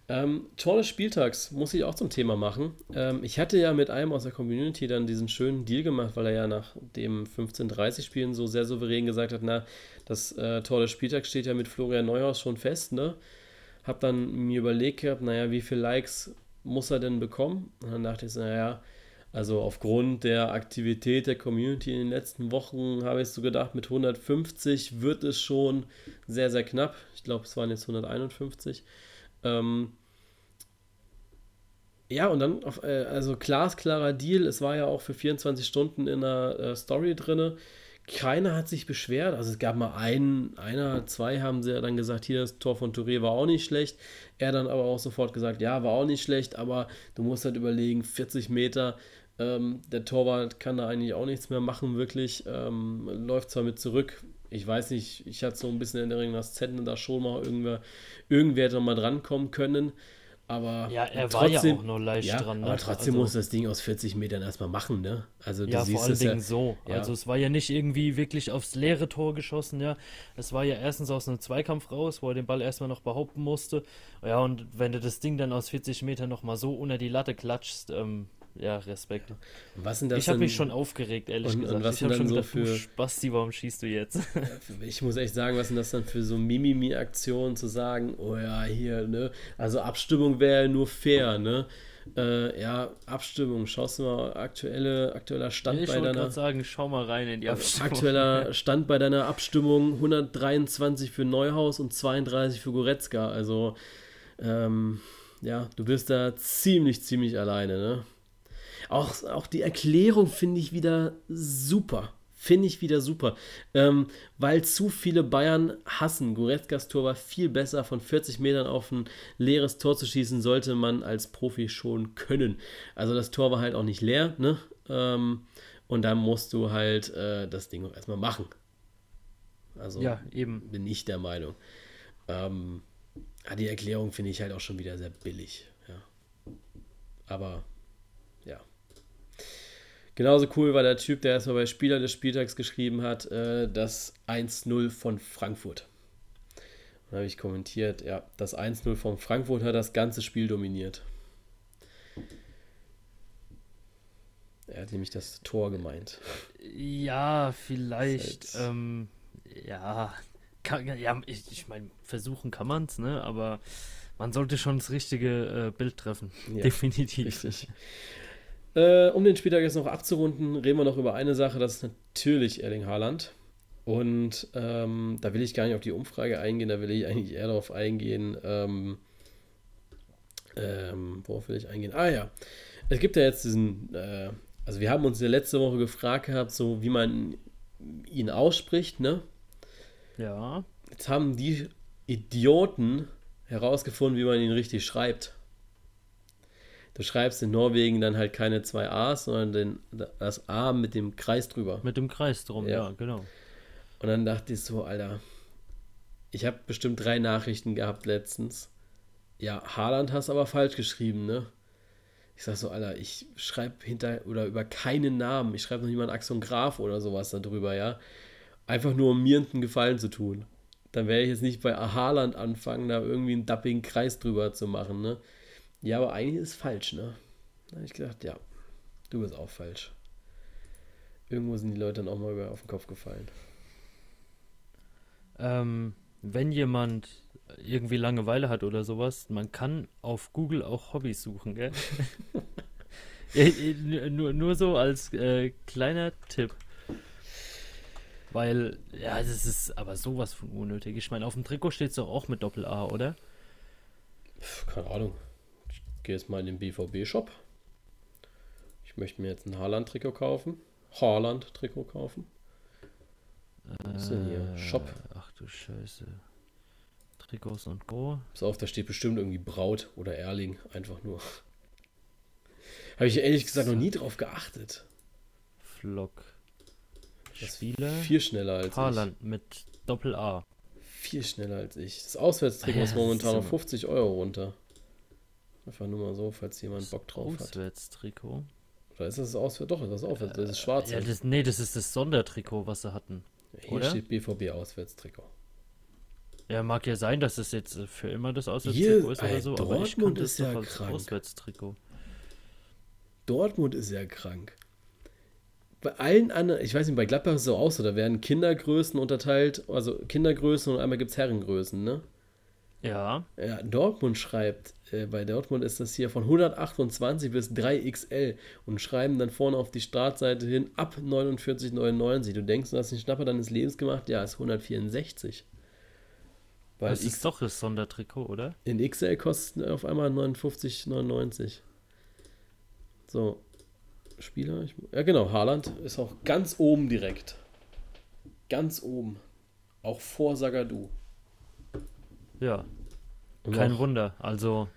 Ähm, Tor des Spieltags muss ich auch zum Thema machen. Ähm, ich hatte ja mit einem aus der Community dann diesen schönen Deal gemacht, weil er ja nach dem 15:30-Spielen so sehr souverän gesagt hat, na, das äh, Tor des Spieltags steht ja mit Florian Neuhaus schon fest, ne? Habe dann mir überlegt gehabt, naja, wie viele Likes muss er denn bekommen? Und dann dachte ich, naja, also aufgrund der Aktivität der Community in den letzten Wochen habe ich so gedacht, mit 150 wird es schon sehr, sehr knapp. Ich glaube, es waren jetzt 151. Ähm, ja, und dann, auf, äh, also glasklarer Deal. Es war ja auch für 24 Stunden in der äh, Story drin. Keiner hat sich beschwert. Also es gab mal einen, einer, zwei haben sie ja dann gesagt, hier das Tor von Touré war auch nicht schlecht. Er dann aber auch sofort gesagt, ja, war auch nicht schlecht, aber du musst halt überlegen, 40 Meter, ähm, der Torwart kann da eigentlich auch nichts mehr machen, wirklich. Ähm, läuft zwar mit zurück. Ich weiß nicht, ich hatte so ein bisschen Erinnerung, dass Zetten da schon mal irgendwer, irgendwer hätte mal drankommen können. Aber ja, er trotzdem, war ja auch nur leicht ja, dran. Ne? Aber trotzdem also, muss das Ding aus 40 Metern erstmal machen, ne? Also du ja, siehst vor allen Dingen ja, so. Ja. Also es war ja nicht irgendwie wirklich aufs leere Tor geschossen, ja. Es war ja erstens aus einem Zweikampf raus, wo er den Ball erstmal noch behaupten musste. Ja, und wenn du das Ding dann aus 40 Metern nochmal so unter die Latte klatschst, ähm, ja, Respekt. Was sind das ich habe mich schon aufgeregt, ehrlich und, gesagt. Und was ich habe schon so gedacht, für Spasti, warum schießt du jetzt? ich muss echt sagen, was sind das dann für so Mimimi-Aktionen zu sagen, oh ja, hier, ne? Also Abstimmung wäre ja nur fair, ne? Äh, ja, Abstimmung, schaust du mal aktuelle, aktueller Stand ich bei deiner. Ich wollte sagen, schau mal rein in die Abstimmung. Aktueller Stand bei deiner Abstimmung: 123 für Neuhaus und 32 für Goretzka. Also, ähm, ja, du bist da ziemlich, ziemlich alleine, ne? Auch, auch die Erklärung finde ich wieder super. Finde ich wieder super. Ähm, weil zu viele Bayern hassen. Goretzkas Tor war viel besser. Von 40 Metern auf ein leeres Tor zu schießen, sollte man als Profi schon können. Also das Tor war halt auch nicht leer. Ne? Ähm, und da musst du halt äh, das Ding auch erstmal machen. Also ja, eben. bin ich der Meinung. Ähm, die Erklärung finde ich halt auch schon wieder sehr billig. Ja. Aber Genauso cool war der Typ, der erstmal bei Spieler des Spieltags geschrieben hat, äh, das 1-0 von Frankfurt. Dann habe ich kommentiert, ja, das 1-0 von Frankfurt hat das ganze Spiel dominiert. Er hat nämlich das Tor gemeint. Ja, vielleicht. Halt ähm, ja, kann, ja, ich, ich meine, versuchen kann man es, ne? Aber man sollte schon das richtige äh, Bild treffen. Ja, Definitiv. Richtig. Äh, um den Spieltag jetzt noch abzurunden, reden wir noch über eine Sache, das ist natürlich Erling Haaland. Und ähm, da will ich gar nicht auf die Umfrage eingehen, da will ich eigentlich eher darauf eingehen. Ähm, ähm, worauf will ich eingehen? Ah ja, es gibt ja jetzt diesen, äh, also wir haben uns ja letzte Woche gefragt gehabt, so wie man ihn ausspricht, ne? Ja. Jetzt haben die Idioten herausgefunden, wie man ihn richtig schreibt. Du schreibst in Norwegen dann halt keine zwei A's, sondern den, das A mit dem Kreis drüber. Mit dem Kreis drum, ja, ja genau. Und dann dachte ich so, Alter, ich habe bestimmt drei Nachrichten gehabt letztens. Ja, Haaland hast aber falsch geschrieben, ne? Ich sag so, Alter, ich schreibe hinter oder über keinen Namen. Ich schreibe noch niemand Axon Graf oder sowas darüber, ja. Einfach nur, um mir einen Gefallen zu tun. Dann werde ich jetzt nicht bei Haaland anfangen, da irgendwie einen dappigen Kreis drüber zu machen, ne? Ja, aber eigentlich ist es falsch, ne? Da habe ich gedacht, ja, du bist auch falsch. Irgendwo sind die Leute dann auch mal auf den Kopf gefallen. Ähm, wenn jemand irgendwie Langeweile hat oder sowas, man kann auf Google auch Hobbys suchen, gell? nur, nur so als äh, kleiner Tipp. Weil, ja, das ist aber sowas von unnötig. Ich meine, auf dem Trikot steht es doch auch mit Doppel-A, oder? Keine Ahnung. Gehe jetzt mal in den BVB-Shop. Ich möchte mir jetzt ein Haaland-Trikot kaufen. Haaland-Trikot kaufen. Was ist denn hier? Shop. Ach du Scheiße. Trikots und Co. Pass auf, da steht bestimmt irgendwie Braut oder Erling. Einfach nur. Habe ich ehrlich gesagt noch nie drauf geachtet. Flock. Spieler. Viel schneller als Haaland ich. mit Doppel A. Viel schneller als ich. Das Auswärtstrikot ah, ist momentan auf 50 Euro runter. Einfach nur mal so, falls jemand Bock drauf hat. Auswärtstrikot. Oder ist das das Auswärts? Doch, das ist Auswärts. Das ist schwarz. Ja, das, nee, das ist das Sondertrikot, was sie hatten. Hier Oder? steht BVB Auswärtstrikot. Ja, mag ja sein, dass es jetzt für immer das Auswärtstrikot ist oder so, Dortmund aber ich kannte ist ja krank. Auswärtstrikot. Dortmund ist ja krank. Bei allen anderen, ich weiß nicht, bei Gladbach ist es so auch so, da werden Kindergrößen unterteilt, also Kindergrößen und einmal gibt es Herrengrößen, ne? Ja. Ja, Dortmund schreibt, äh, bei Dortmund ist das hier von 128 bis 3XL und schreiben dann vorne auf die Startseite hin ab 49,99. Du denkst, du hast den Schnapper deines Lebens gemacht? Ja, ist 164. Weil das ist X doch das Sondertrikot, oder? In XL kostet auf einmal 59,99. So. Spieler? Ich, ja, genau. Haaland ist auch ganz oben direkt. Ganz oben. Auch vor Sagadu. Ja. Und Kein Wunder. Also.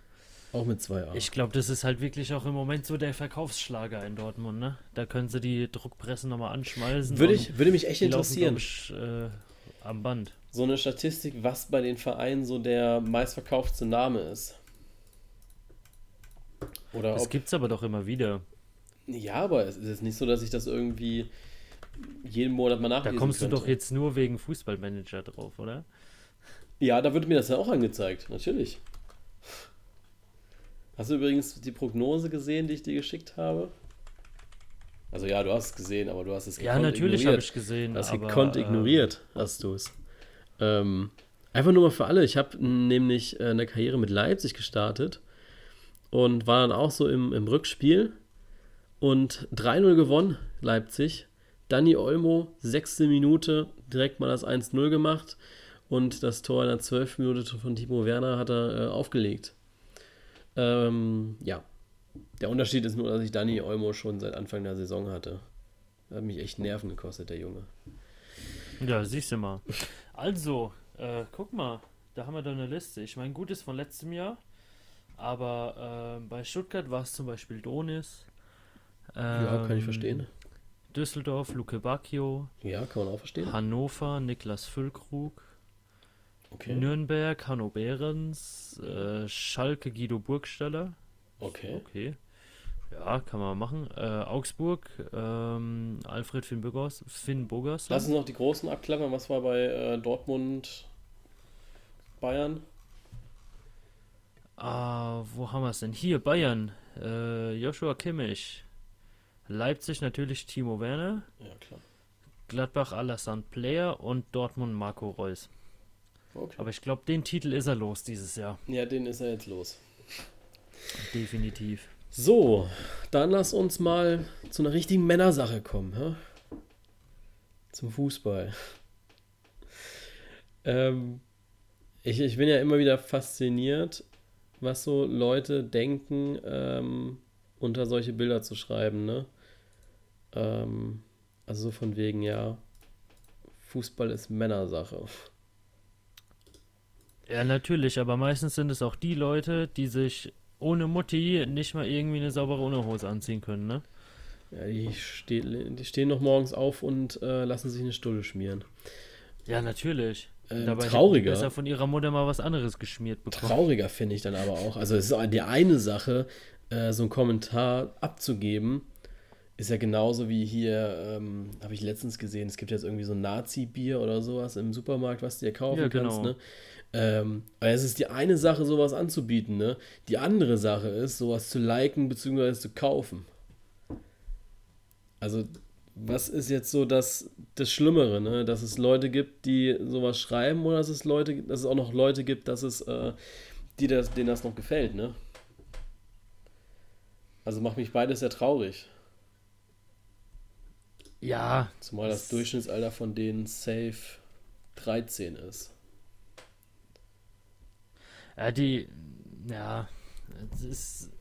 Auch mit zwei A. Ich glaube, das ist halt wirklich auch im Moment so der Verkaufsschlager in Dortmund, ne? Da können sie die Druckpresse nochmal anschmeißen. Würde, ich, würde mich echt interessieren. Laufen, ich, äh, am Band. So eine Statistik, was bei den Vereinen so der meistverkaufte Name ist. Oder das gibt es aber doch immer wieder. Ja, aber es ist nicht so, dass ich das irgendwie jeden Monat mal nachlesen Da kommst könnte. du doch jetzt nur wegen Fußballmanager drauf, oder? Ja, da wird mir das ja auch angezeigt, natürlich. Hast du übrigens die Prognose gesehen, die ich dir geschickt habe? Also ja, du hast es gesehen, aber du hast es gekonnt Ja, natürlich habe ich gesehen. Du hast aber, gekonnt äh, ignoriert, hast du es. Ähm, einfach nur mal für alle. Ich habe nämlich äh, eine Karriere mit Leipzig gestartet und war dann auch so im, im Rückspiel und 3-0 gewonnen, Leipzig. Danny Olmo, sechste Minute, direkt mal das 1-0 gemacht. Und das Tor in der 12. Minute von Timo Werner hat er äh, aufgelegt. Ähm, ja. Der Unterschied ist nur, dass ich Danny Olmo schon seit Anfang der Saison hatte. Hat mich echt Nerven gekostet, der Junge. Ja, siehst du mal. Also, äh, guck mal, da haben wir da eine Liste. Ich meine, gut ist von letztem Jahr, aber äh, bei Stuttgart war es zum Beispiel Donis. Ähm, ja, kann ich verstehen. Düsseldorf, Luke Bacchio. Ja, kann man auch verstehen. Hannover, Niklas Füllkrug. Okay. Nürnberg, Hanno Behrens, äh, Schalke, Guido Burgstaller. Okay. Okay. Ja, kann man machen. Äh, Augsburg, ähm, Alfred Finn Burgers. Finn Burgers. Lass uns noch die Großen abklappern. Was war bei äh, Dortmund, Bayern? Ah, wo haben wir es denn? Hier, Bayern. Äh, Joshua Kimmich. Leipzig natürlich Timo Werner. Ja, klar. Gladbach Alassane Player und Dortmund Marco Reus. Okay. Aber ich glaube, den Titel ist er los dieses Jahr. Ja, den ist er jetzt los. Definitiv. So, dann lass uns mal zu einer richtigen Männersache kommen. Hä? Zum Fußball. Ähm, ich, ich bin ja immer wieder fasziniert, was so Leute denken, ähm, unter solche Bilder zu schreiben. Ne? Ähm, also so von wegen, ja, Fußball ist Männersache. Ja, natürlich, aber meistens sind es auch die Leute, die sich ohne Mutti nicht mal irgendwie eine saubere Unterhose anziehen können, ne? Ja, die, steh, die stehen noch morgens auf und äh, lassen sich eine Stulle schmieren. Ja, natürlich. Äh, Dabei trauriger. Besser von ihrer Mutter mal was anderes geschmiert bekommen. Trauriger finde ich dann aber auch. Also es ist die eine Sache, äh, so einen Kommentar abzugeben, ist ja genauso wie hier, ähm, habe ich letztens gesehen, es gibt jetzt irgendwie so ein Nazi-Bier oder sowas im Supermarkt, was du dir kaufen ja, kannst, genau. ne? Ähm, aber es ist die eine Sache, sowas anzubieten, ne? Die andere Sache ist, sowas zu liken bzw. zu kaufen. Also, was ist jetzt so das, das Schlimmere, ne? Dass es Leute gibt, die sowas schreiben oder dass es Leute, dass es auch noch Leute gibt, dass es, äh, die das, denen das noch gefällt, ne? Also macht mich beides sehr traurig. Ja. Zumal das Durchschnittsalter von denen safe 13 ist. Ja, die, ja, es ist,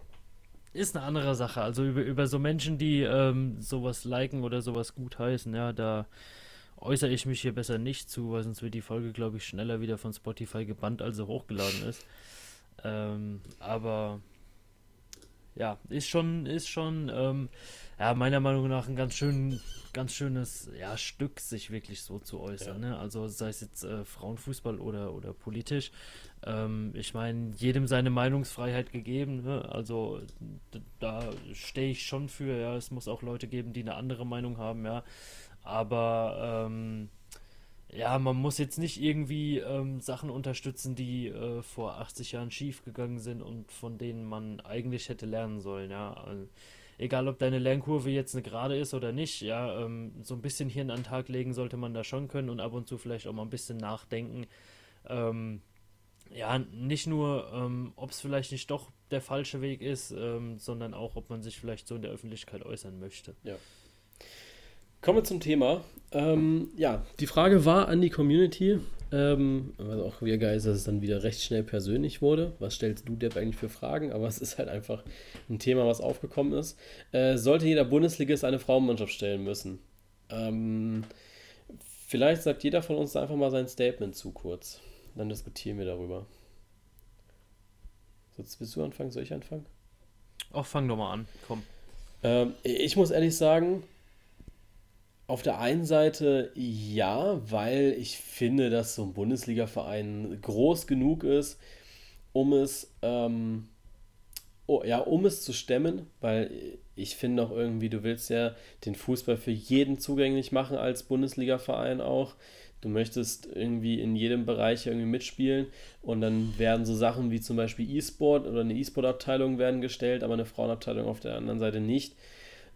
ist eine andere Sache. Also über, über so Menschen, die ähm, sowas liken oder sowas gut heißen, ja, da äußere ich mich hier besser nicht zu, weil sonst wird die Folge, glaube ich, schneller wieder von Spotify gebannt, als sie hochgeladen ist. Ähm, aber ja, ist schon, ist schon, ähm, ja, meiner Meinung nach ein ganz schön, ganz schönes ja, Stück, sich wirklich so zu äußern. Ja. Ne? Also sei es jetzt äh, Frauenfußball oder, oder politisch. Ähm, ich meine, jedem seine Meinungsfreiheit gegeben. Ne? Also da stehe ich schon für. Ja, es muss auch Leute geben, die eine andere Meinung haben. Ja, aber ähm, ja, man muss jetzt nicht irgendwie ähm, Sachen unterstützen, die äh, vor 80 Jahren schiefgegangen sind und von denen man eigentlich hätte lernen sollen. Ja. Also, egal ob deine Lernkurve jetzt eine gerade ist oder nicht, ja, ähm, so ein bisschen Hirn an den Tag legen sollte man da schon können und ab und zu vielleicht auch mal ein bisschen nachdenken. Ähm, ja, nicht nur, ähm, ob es vielleicht nicht doch der falsche Weg ist, ähm, sondern auch, ob man sich vielleicht so in der Öffentlichkeit äußern möchte. Ja. Kommen wir zum Thema. Ähm, ja, die Frage war an die Community, ähm, was auch wieder geil ist, dass es dann wieder recht schnell persönlich wurde. Was stellst du Depp eigentlich für Fragen? Aber es ist halt einfach ein Thema, was aufgekommen ist. Äh, sollte jeder Bundesligist eine Frauenmannschaft stellen müssen? Ähm, vielleicht sagt jeder von uns einfach mal sein Statement zu kurz. Dann diskutieren wir darüber. So, willst du anfangen? Soll ich anfangen? Ach, fang doch mal an. Komm. Ähm, ich muss ehrlich sagen, auf der einen Seite ja, weil ich finde, dass so ein Bundesliga-Verein groß genug ist, um es, ähm, oh, ja, um es zu stemmen, weil ich finde auch irgendwie, du willst ja den Fußball für jeden zugänglich machen als Bundesliga-Verein auch. Du möchtest irgendwie in jedem Bereich irgendwie mitspielen und dann werden so Sachen wie zum Beispiel E-Sport oder eine E-Sport-Abteilung werden gestellt, aber eine Frauenabteilung auf der anderen Seite nicht.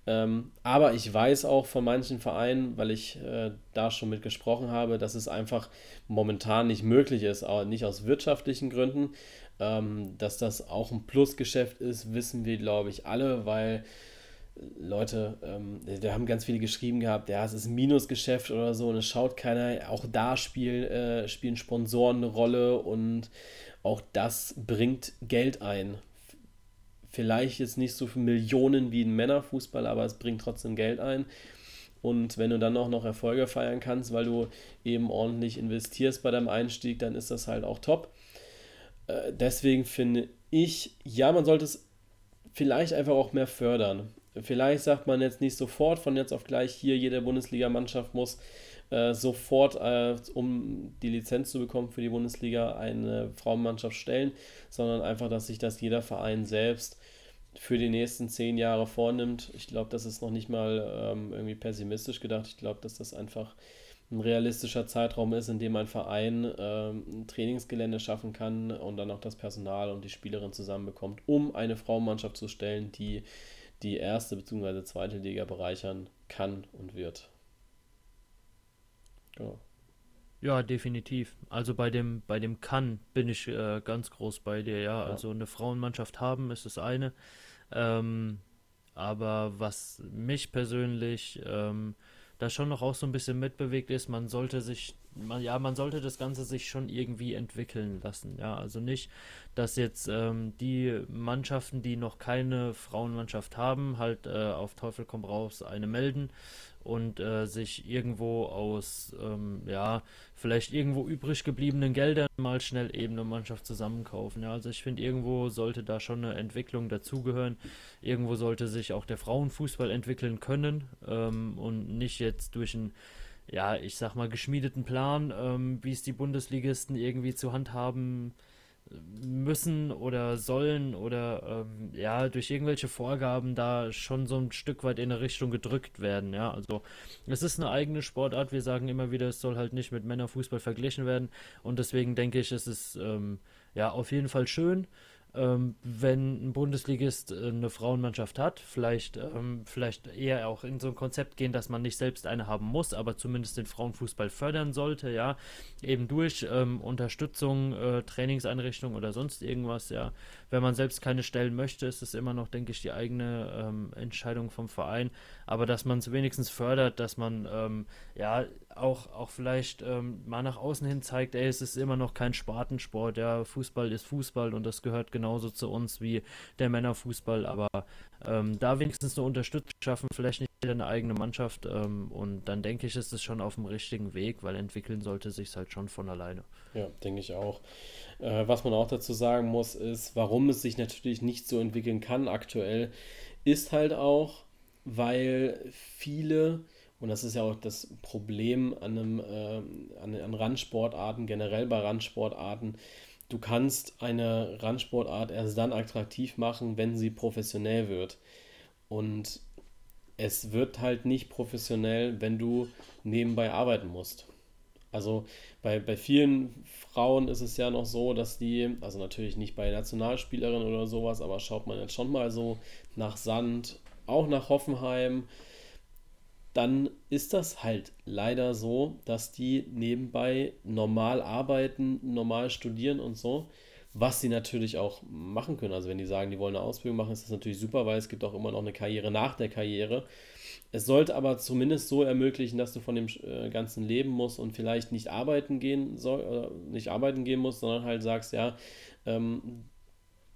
Ähm, aber ich weiß auch von manchen Vereinen, weil ich äh, da schon mit gesprochen habe, dass es einfach momentan nicht möglich ist, auch nicht aus wirtschaftlichen Gründen. Ähm, dass das auch ein Plusgeschäft ist, wissen wir, glaube ich, alle, weil Leute, ähm, da haben ganz viele geschrieben gehabt, ja, es ist ein Minusgeschäft oder so und es schaut keiner. Auch da spiel, äh, spielen Sponsoren eine Rolle und auch das bringt Geld ein vielleicht jetzt nicht so für Millionen wie ein Männerfußball, aber es bringt trotzdem Geld ein. Und wenn du dann auch noch Erfolge feiern kannst, weil du eben ordentlich investierst bei deinem Einstieg, dann ist das halt auch top. Äh, deswegen finde ich, ja, man sollte es vielleicht einfach auch mehr fördern. Vielleicht sagt man jetzt nicht sofort von jetzt auf gleich hier, jede Bundesligamannschaft muss äh, sofort, äh, um die Lizenz zu bekommen für die Bundesliga, eine Frauenmannschaft stellen, sondern einfach, dass sich das jeder Verein selbst für die nächsten zehn Jahre vornimmt. Ich glaube, das ist noch nicht mal ähm, irgendwie pessimistisch gedacht. Ich glaube, dass das einfach ein realistischer Zeitraum ist, in dem ein Verein ähm, ein Trainingsgelände schaffen kann und dann auch das Personal und die Spielerin zusammenbekommt, um eine Frauenmannschaft zu stellen, die die erste bzw. zweite Liga bereichern kann und wird. Genau. Ja, definitiv. Also bei dem, bei dem kann bin ich äh, ganz groß bei dir, ja. ja. Also eine Frauenmannschaft haben ist das eine. Ähm, aber was mich persönlich ähm, da schon noch auch so ein bisschen mitbewegt ist, man sollte sich, man, ja, man sollte das Ganze sich schon irgendwie entwickeln lassen. Ja, also nicht, dass jetzt ähm, die Mannschaften, die noch keine Frauenmannschaft haben, halt äh, auf Teufel komm raus eine melden und äh, sich irgendwo aus, ähm, ja, vielleicht irgendwo übrig gebliebenen Geldern mal schnell eben eine Mannschaft zusammenkaufen. Ja, also ich finde, irgendwo sollte da schon eine Entwicklung dazugehören. Irgendwo sollte sich auch der Frauenfußball entwickeln können ähm, und nicht jetzt durch einen ja, ich sag mal, geschmiedeten Plan, ähm, wie es die Bundesligisten irgendwie zu handhaben müssen oder sollen oder ähm, ja durch irgendwelche Vorgaben da schon so ein Stück weit in eine Richtung gedrückt werden. Ja, also es ist eine eigene Sportart. Wir sagen immer wieder, es soll halt nicht mit Männerfußball verglichen werden und deswegen denke ich, es ist ähm, ja auf jeden Fall schön ähm, wenn ein Bundesligist äh, eine Frauenmannschaft hat, vielleicht, ähm, vielleicht eher auch in so ein Konzept gehen, dass man nicht selbst eine haben muss, aber zumindest den Frauenfußball fördern sollte, ja, eben durch ähm, Unterstützung, äh, Trainingseinrichtungen oder sonst irgendwas, ja. Wenn man selbst keine stellen möchte, ist es immer noch, denke ich, die eigene ähm, Entscheidung vom Verein, aber dass man es wenigstens fördert, dass man, ähm, ja, auch, auch vielleicht ähm, mal nach außen hin zeigt, ey, es ist immer noch kein Spartensport, ja, Fußball ist Fußball und das gehört genauso zu uns wie der Männerfußball, aber ähm, da wenigstens eine Unterstützung schaffen, vielleicht nicht eine eigene Mannschaft ähm, und dann denke ich, ist es schon auf dem richtigen Weg, weil entwickeln sollte sich halt schon von alleine. Ja, denke ich auch. Äh, was man auch dazu sagen muss, ist, warum es sich natürlich nicht so entwickeln kann aktuell, ist halt auch, weil viele und das ist ja auch das Problem an, einem, äh, an, an Randsportarten, generell bei Randsportarten. Du kannst eine Randsportart erst dann attraktiv machen, wenn sie professionell wird. Und es wird halt nicht professionell, wenn du nebenbei arbeiten musst. Also bei, bei vielen Frauen ist es ja noch so, dass die, also natürlich nicht bei Nationalspielerinnen oder sowas, aber schaut man jetzt schon mal so nach Sand, auch nach Hoffenheim, dann ist das halt leider so, dass die nebenbei normal arbeiten, normal studieren und so, was sie natürlich auch machen können. Also wenn die sagen, die wollen eine Ausbildung machen, ist das natürlich super, weil es gibt auch immer noch eine Karriere nach der Karriere. Es sollte aber zumindest so ermöglichen, dass du von dem äh, ganzen leben musst und vielleicht nicht arbeiten gehen soll, nicht arbeiten gehen musst, sondern halt sagst, ja, ähm,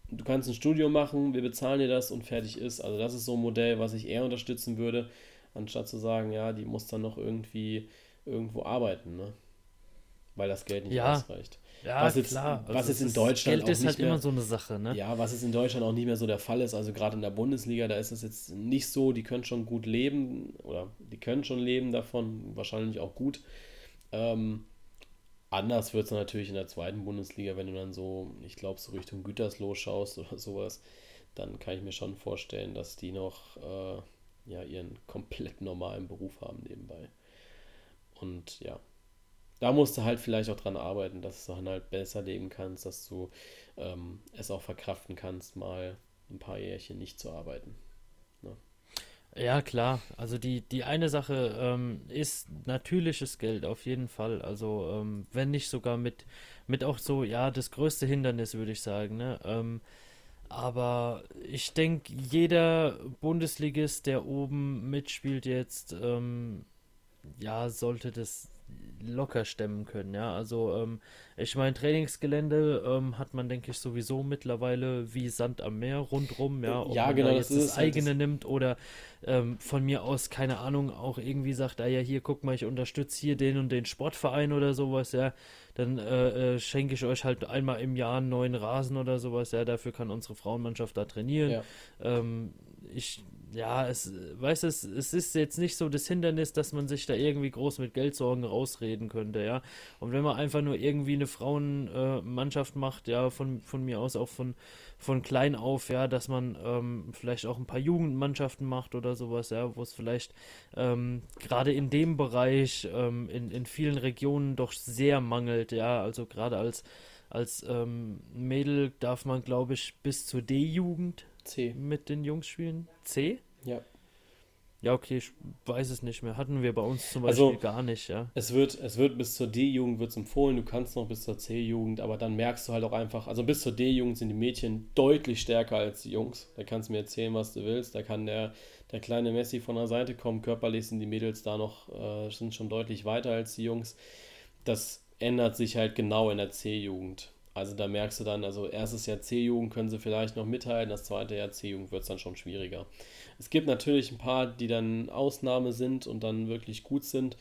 du kannst ein Studium machen, wir bezahlen dir das und fertig ist. Also das ist so ein Modell, was ich eher unterstützen würde anstatt zu sagen, ja, die muss dann noch irgendwie irgendwo arbeiten, ne? Weil das Geld nicht ja. ausreicht. Ja, was jetzt, klar. Was also jetzt in Deutschland Geld ist halt mehr, immer so eine Sache, ne? Ja, was jetzt in Deutschland auch nicht mehr so der Fall ist. Also gerade in der Bundesliga, da ist es jetzt nicht so, die können schon gut leben oder die können schon leben davon, wahrscheinlich auch gut. Ähm, anders wird es natürlich in der zweiten Bundesliga, wenn du dann so, ich glaube, so Richtung Gütersloh schaust oder sowas, dann kann ich mir schon vorstellen, dass die noch äh, ja ihren komplett normalen Beruf haben nebenbei. Und ja, da musst du halt vielleicht auch dran arbeiten, dass du dann halt besser leben kannst, dass du ähm, es auch verkraften kannst, mal ein paar Jährchen nicht zu arbeiten. Ja, klar. Also die, die eine Sache ähm, ist natürliches Geld, auf jeden Fall. Also ähm, wenn nicht sogar mit, mit auch so, ja, das größte Hindernis, würde ich sagen. Ne? Ähm, aber ich denke, jeder Bundesligist, der oben mitspielt jetzt, ähm, ja, sollte das locker stemmen können, ja. Also, ähm, ich meine, Trainingsgelände ähm, hat man, denke ich, sowieso mittlerweile wie Sand am Meer rundrum, ja. Ob ja, genau. Da jetzt das, das eigene halt das nimmt oder ähm, von mir aus, keine Ahnung, auch irgendwie sagt, ah ja, hier, guck mal, ich unterstütze hier den und den Sportverein oder sowas, ja. Dann äh, äh, schenke ich euch halt einmal im Jahr einen neuen Rasen oder sowas, ja. Dafür kann unsere Frauenmannschaft da trainieren. Ja. Ähm, ich ja, es, weißt es, es ist jetzt nicht so das Hindernis, dass man sich da irgendwie groß mit Geldsorgen rausreden könnte, ja. Und wenn man einfach nur irgendwie eine Frauenmannschaft äh, macht, ja, von, von mir aus auch von, von klein auf, ja, dass man ähm, vielleicht auch ein paar Jugendmannschaften macht oder sowas, ja, wo es vielleicht ähm, gerade in dem Bereich ähm, in, in vielen Regionen doch sehr mangelt, ja, also gerade als als ähm, Mädel darf man, glaube ich, bis zur D-Jugend C. Mit den Jungs spielen? C? Ja. Ja, okay, ich weiß es nicht mehr. Hatten wir bei uns zum Beispiel also, gar nicht, ja. Es wird, es wird bis zur D-Jugend wird's empfohlen, du kannst noch bis zur C-Jugend, aber dann merkst du halt auch einfach, also bis zur D-Jugend sind die Mädchen deutlich stärker als die Jungs. Da kannst du mir erzählen, was du willst. Da kann der, der kleine Messi von der Seite kommen. Körperlich sind die Mädels da noch, äh, sind schon deutlich weiter als die Jungs. Das ändert sich halt genau in der C-Jugend. Also da merkst du dann, also erstes Jahr C-Jugend können sie vielleicht noch mithalten, das zweite Jahr C-Jugend wird es dann schon schwieriger. Es gibt natürlich ein paar, die dann Ausnahme sind und dann wirklich gut sind.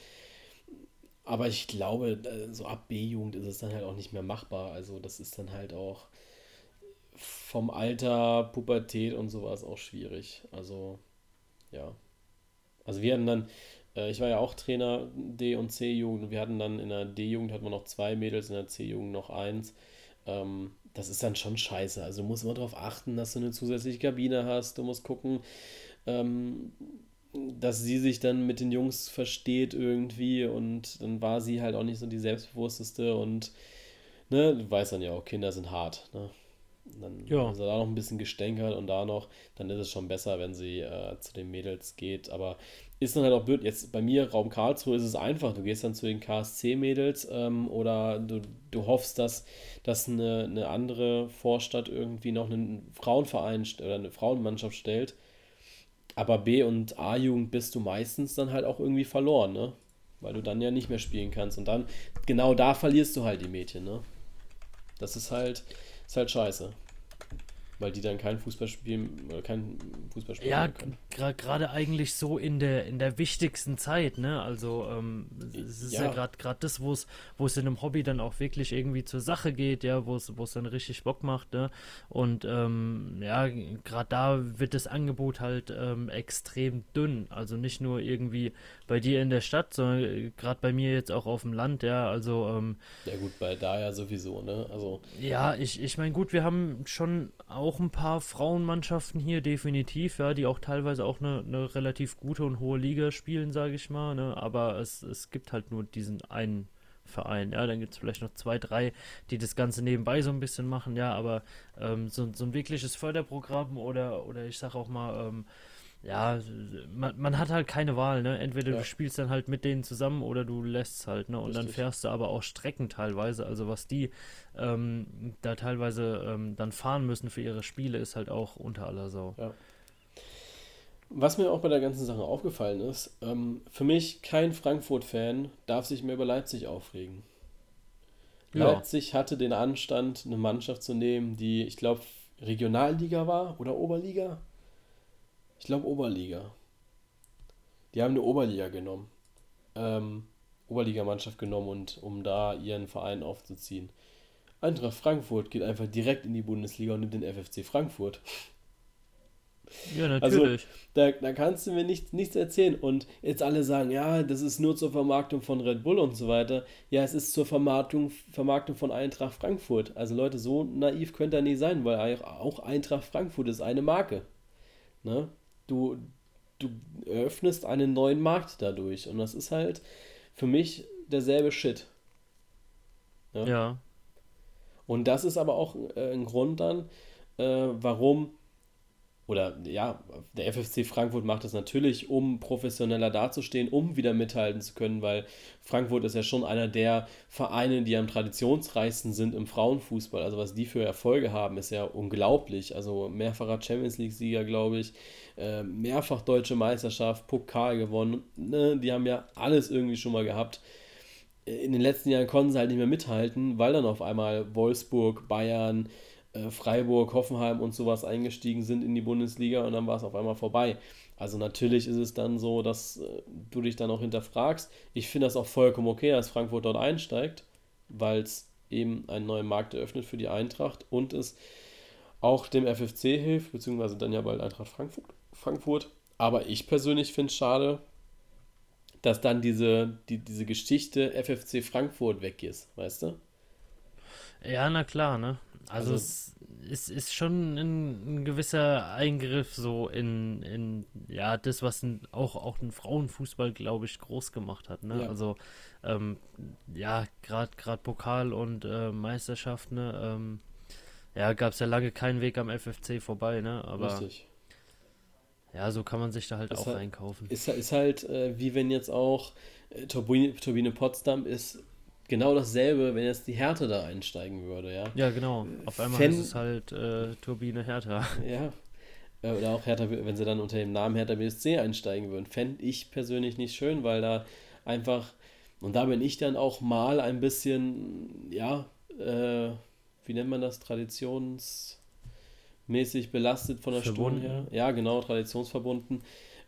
Aber ich glaube, äh, so ab B-Jugend ist es dann halt auch nicht mehr machbar. Also das ist dann halt auch vom Alter, Pubertät und sowas auch schwierig. Also ja. Also wir hatten dann, äh, ich war ja auch Trainer D- und C-Jugend. Wir hatten dann in der D-Jugend hatten wir noch zwei Mädels, in der C-Jugend noch eins ähm, das ist dann schon scheiße. Also du musst immer darauf achten, dass du eine zusätzliche Kabine hast. Du musst gucken, ähm, dass sie sich dann mit den Jungs versteht irgendwie und dann war sie halt auch nicht so die selbstbewussteste und ne, du weißt dann ja auch, Kinder sind hart. Ne? Dann ja. haben sie da noch ein bisschen gestänkert und da noch, dann ist es schon besser, wenn sie äh, zu den Mädels geht. Aber ist dann halt auch blöd. Jetzt bei mir, Raum Karlsruhe, ist es einfach. Du gehst dann zu den KSC-Mädels ähm, oder du, du hoffst, dass, dass eine, eine andere Vorstadt irgendwie noch einen Frauenverein oder eine Frauenmannschaft stellt. Aber B- und A-Jugend bist du meistens dann halt auch irgendwie verloren, ne? Weil du dann ja nicht mehr spielen kannst. Und dann, genau da verlierst du halt die Mädchen, ne? Das ist halt, ist halt scheiße weil die dann kein Fußball spielen, äh, kein Fußball spielen ja, können. Ja, gerade eigentlich so in der in der wichtigsten Zeit, ne? Also ähm, es ist ja, ja gerade das, wo es wo es in einem Hobby dann auch wirklich irgendwie zur Sache geht, ja, wo es wo es dann richtig Bock macht, ne? Und ähm, ja, gerade da wird das Angebot halt ähm, extrem dünn. Also nicht nur irgendwie bei dir in der Stadt, sondern äh, gerade bei mir jetzt auch auf dem Land, ja. Also ähm, ja gut, bei da ja sowieso, ne? Also ja, ich ich meine gut, wir haben schon auch ein paar Frauenmannschaften hier, definitiv, ja, die auch teilweise auch eine, eine relativ gute und hohe Liga spielen, sage ich mal, ne? aber es, es gibt halt nur diesen einen Verein, ja, dann gibt es vielleicht noch zwei, drei, die das Ganze nebenbei so ein bisschen machen, ja, aber ähm, so, so ein wirkliches Förderprogramm oder, oder ich sag auch mal, ähm, ja, man, man hat halt keine Wahl, ne? Entweder ja. du spielst dann halt mit denen zusammen oder du lässt es halt, ne? Und Richtig. dann fährst du aber auch Strecken teilweise. Also was die ähm, da teilweise ähm, dann fahren müssen für ihre Spiele, ist halt auch unter aller Sau. Ja. Was mir auch bei der ganzen Sache aufgefallen ist, ähm, für mich kein Frankfurt-Fan darf sich mehr über Leipzig aufregen. Ja. Leipzig hatte den Anstand, eine Mannschaft zu nehmen, die, ich glaube, Regionalliga war oder Oberliga ich glaube Oberliga. Die haben eine Oberliga genommen. Ähm, Oberligamannschaft genommen und um da ihren Verein aufzuziehen. Eintracht Frankfurt geht einfach direkt in die Bundesliga und nimmt den FFC Frankfurt. Ja, natürlich. Also, da, da kannst du mir nicht, nichts erzählen. Und jetzt alle sagen, ja, das ist nur zur Vermarktung von Red Bull und so weiter. Ja, es ist zur Vermarktung, Vermarktung von Eintracht Frankfurt. Also Leute, so naiv könnt ihr nicht sein, weil auch Eintracht Frankfurt ist eine Marke. Ne? Du, du eröffnest einen neuen Markt dadurch. Und das ist halt für mich derselbe Shit. Ja. ja. Und das ist aber auch äh, ein Grund dann, äh, warum oder ja, der FFC Frankfurt macht das natürlich, um professioneller dazustehen, um wieder mithalten zu können, weil Frankfurt ist ja schon einer der Vereine, die am traditionsreichsten sind im Frauenfußball. Also was die für Erfolge haben, ist ja unglaublich. Also mehrfacher Champions League-Sieger, glaube ich, äh, mehrfach deutsche Meisterschaft, Pokal gewonnen. Ne? Die haben ja alles irgendwie schon mal gehabt. In den letzten Jahren konnten sie halt nicht mehr mithalten, weil dann auf einmal Wolfsburg, Bayern, Freiburg, Hoffenheim und sowas eingestiegen sind in die Bundesliga und dann war es auf einmal vorbei. Also natürlich ist es dann so, dass äh, du dich dann auch hinterfragst. Ich finde das auch vollkommen okay, dass Frankfurt dort einsteigt, weil es eben einen neuen Markt eröffnet für die Eintracht und es auch dem FFC hilft, beziehungsweise dann ja bald Eintracht Frankfurt. Frankfurt. Aber ich persönlich finde es schade, dass dann diese, die, diese Geschichte FFC Frankfurt weg ist, weißt du? Ja, na klar, ne? Also, also es ist, ist schon ein, ein, gewisser Eingriff so in, in ja, das, was ein, auch, auch ein Frauenfußball, glaube ich, groß gemacht hat, ne? Ja. Also, ähm, ja, gerade Pokal und äh, Meisterschaft, ne? Ähm, ja, gab es ja lange keinen Weg am FFC vorbei, ne? Aber Richtig. Ja, so kann man sich da halt ist auch halt, einkaufen. Ist, ist halt, äh, wie wenn jetzt auch äh, Turbine, Turbine Potsdam ist genau dasselbe, wenn jetzt die Härte da einsteigen würde, ja. Ja, genau. Auf einmal Fan, ist es halt äh, Turbine Hertha. Ja. Äh, oder auch Hertha, wenn sie dann unter dem Namen Hertha BSC einsteigen würden. Fände ich persönlich nicht schön, weil da einfach, und da bin ich dann auch mal ein bisschen, ja, äh, wie nennt man das, Traditions mäßig belastet von der Verbunden. Stunde her. Ja, genau, traditionsverbunden.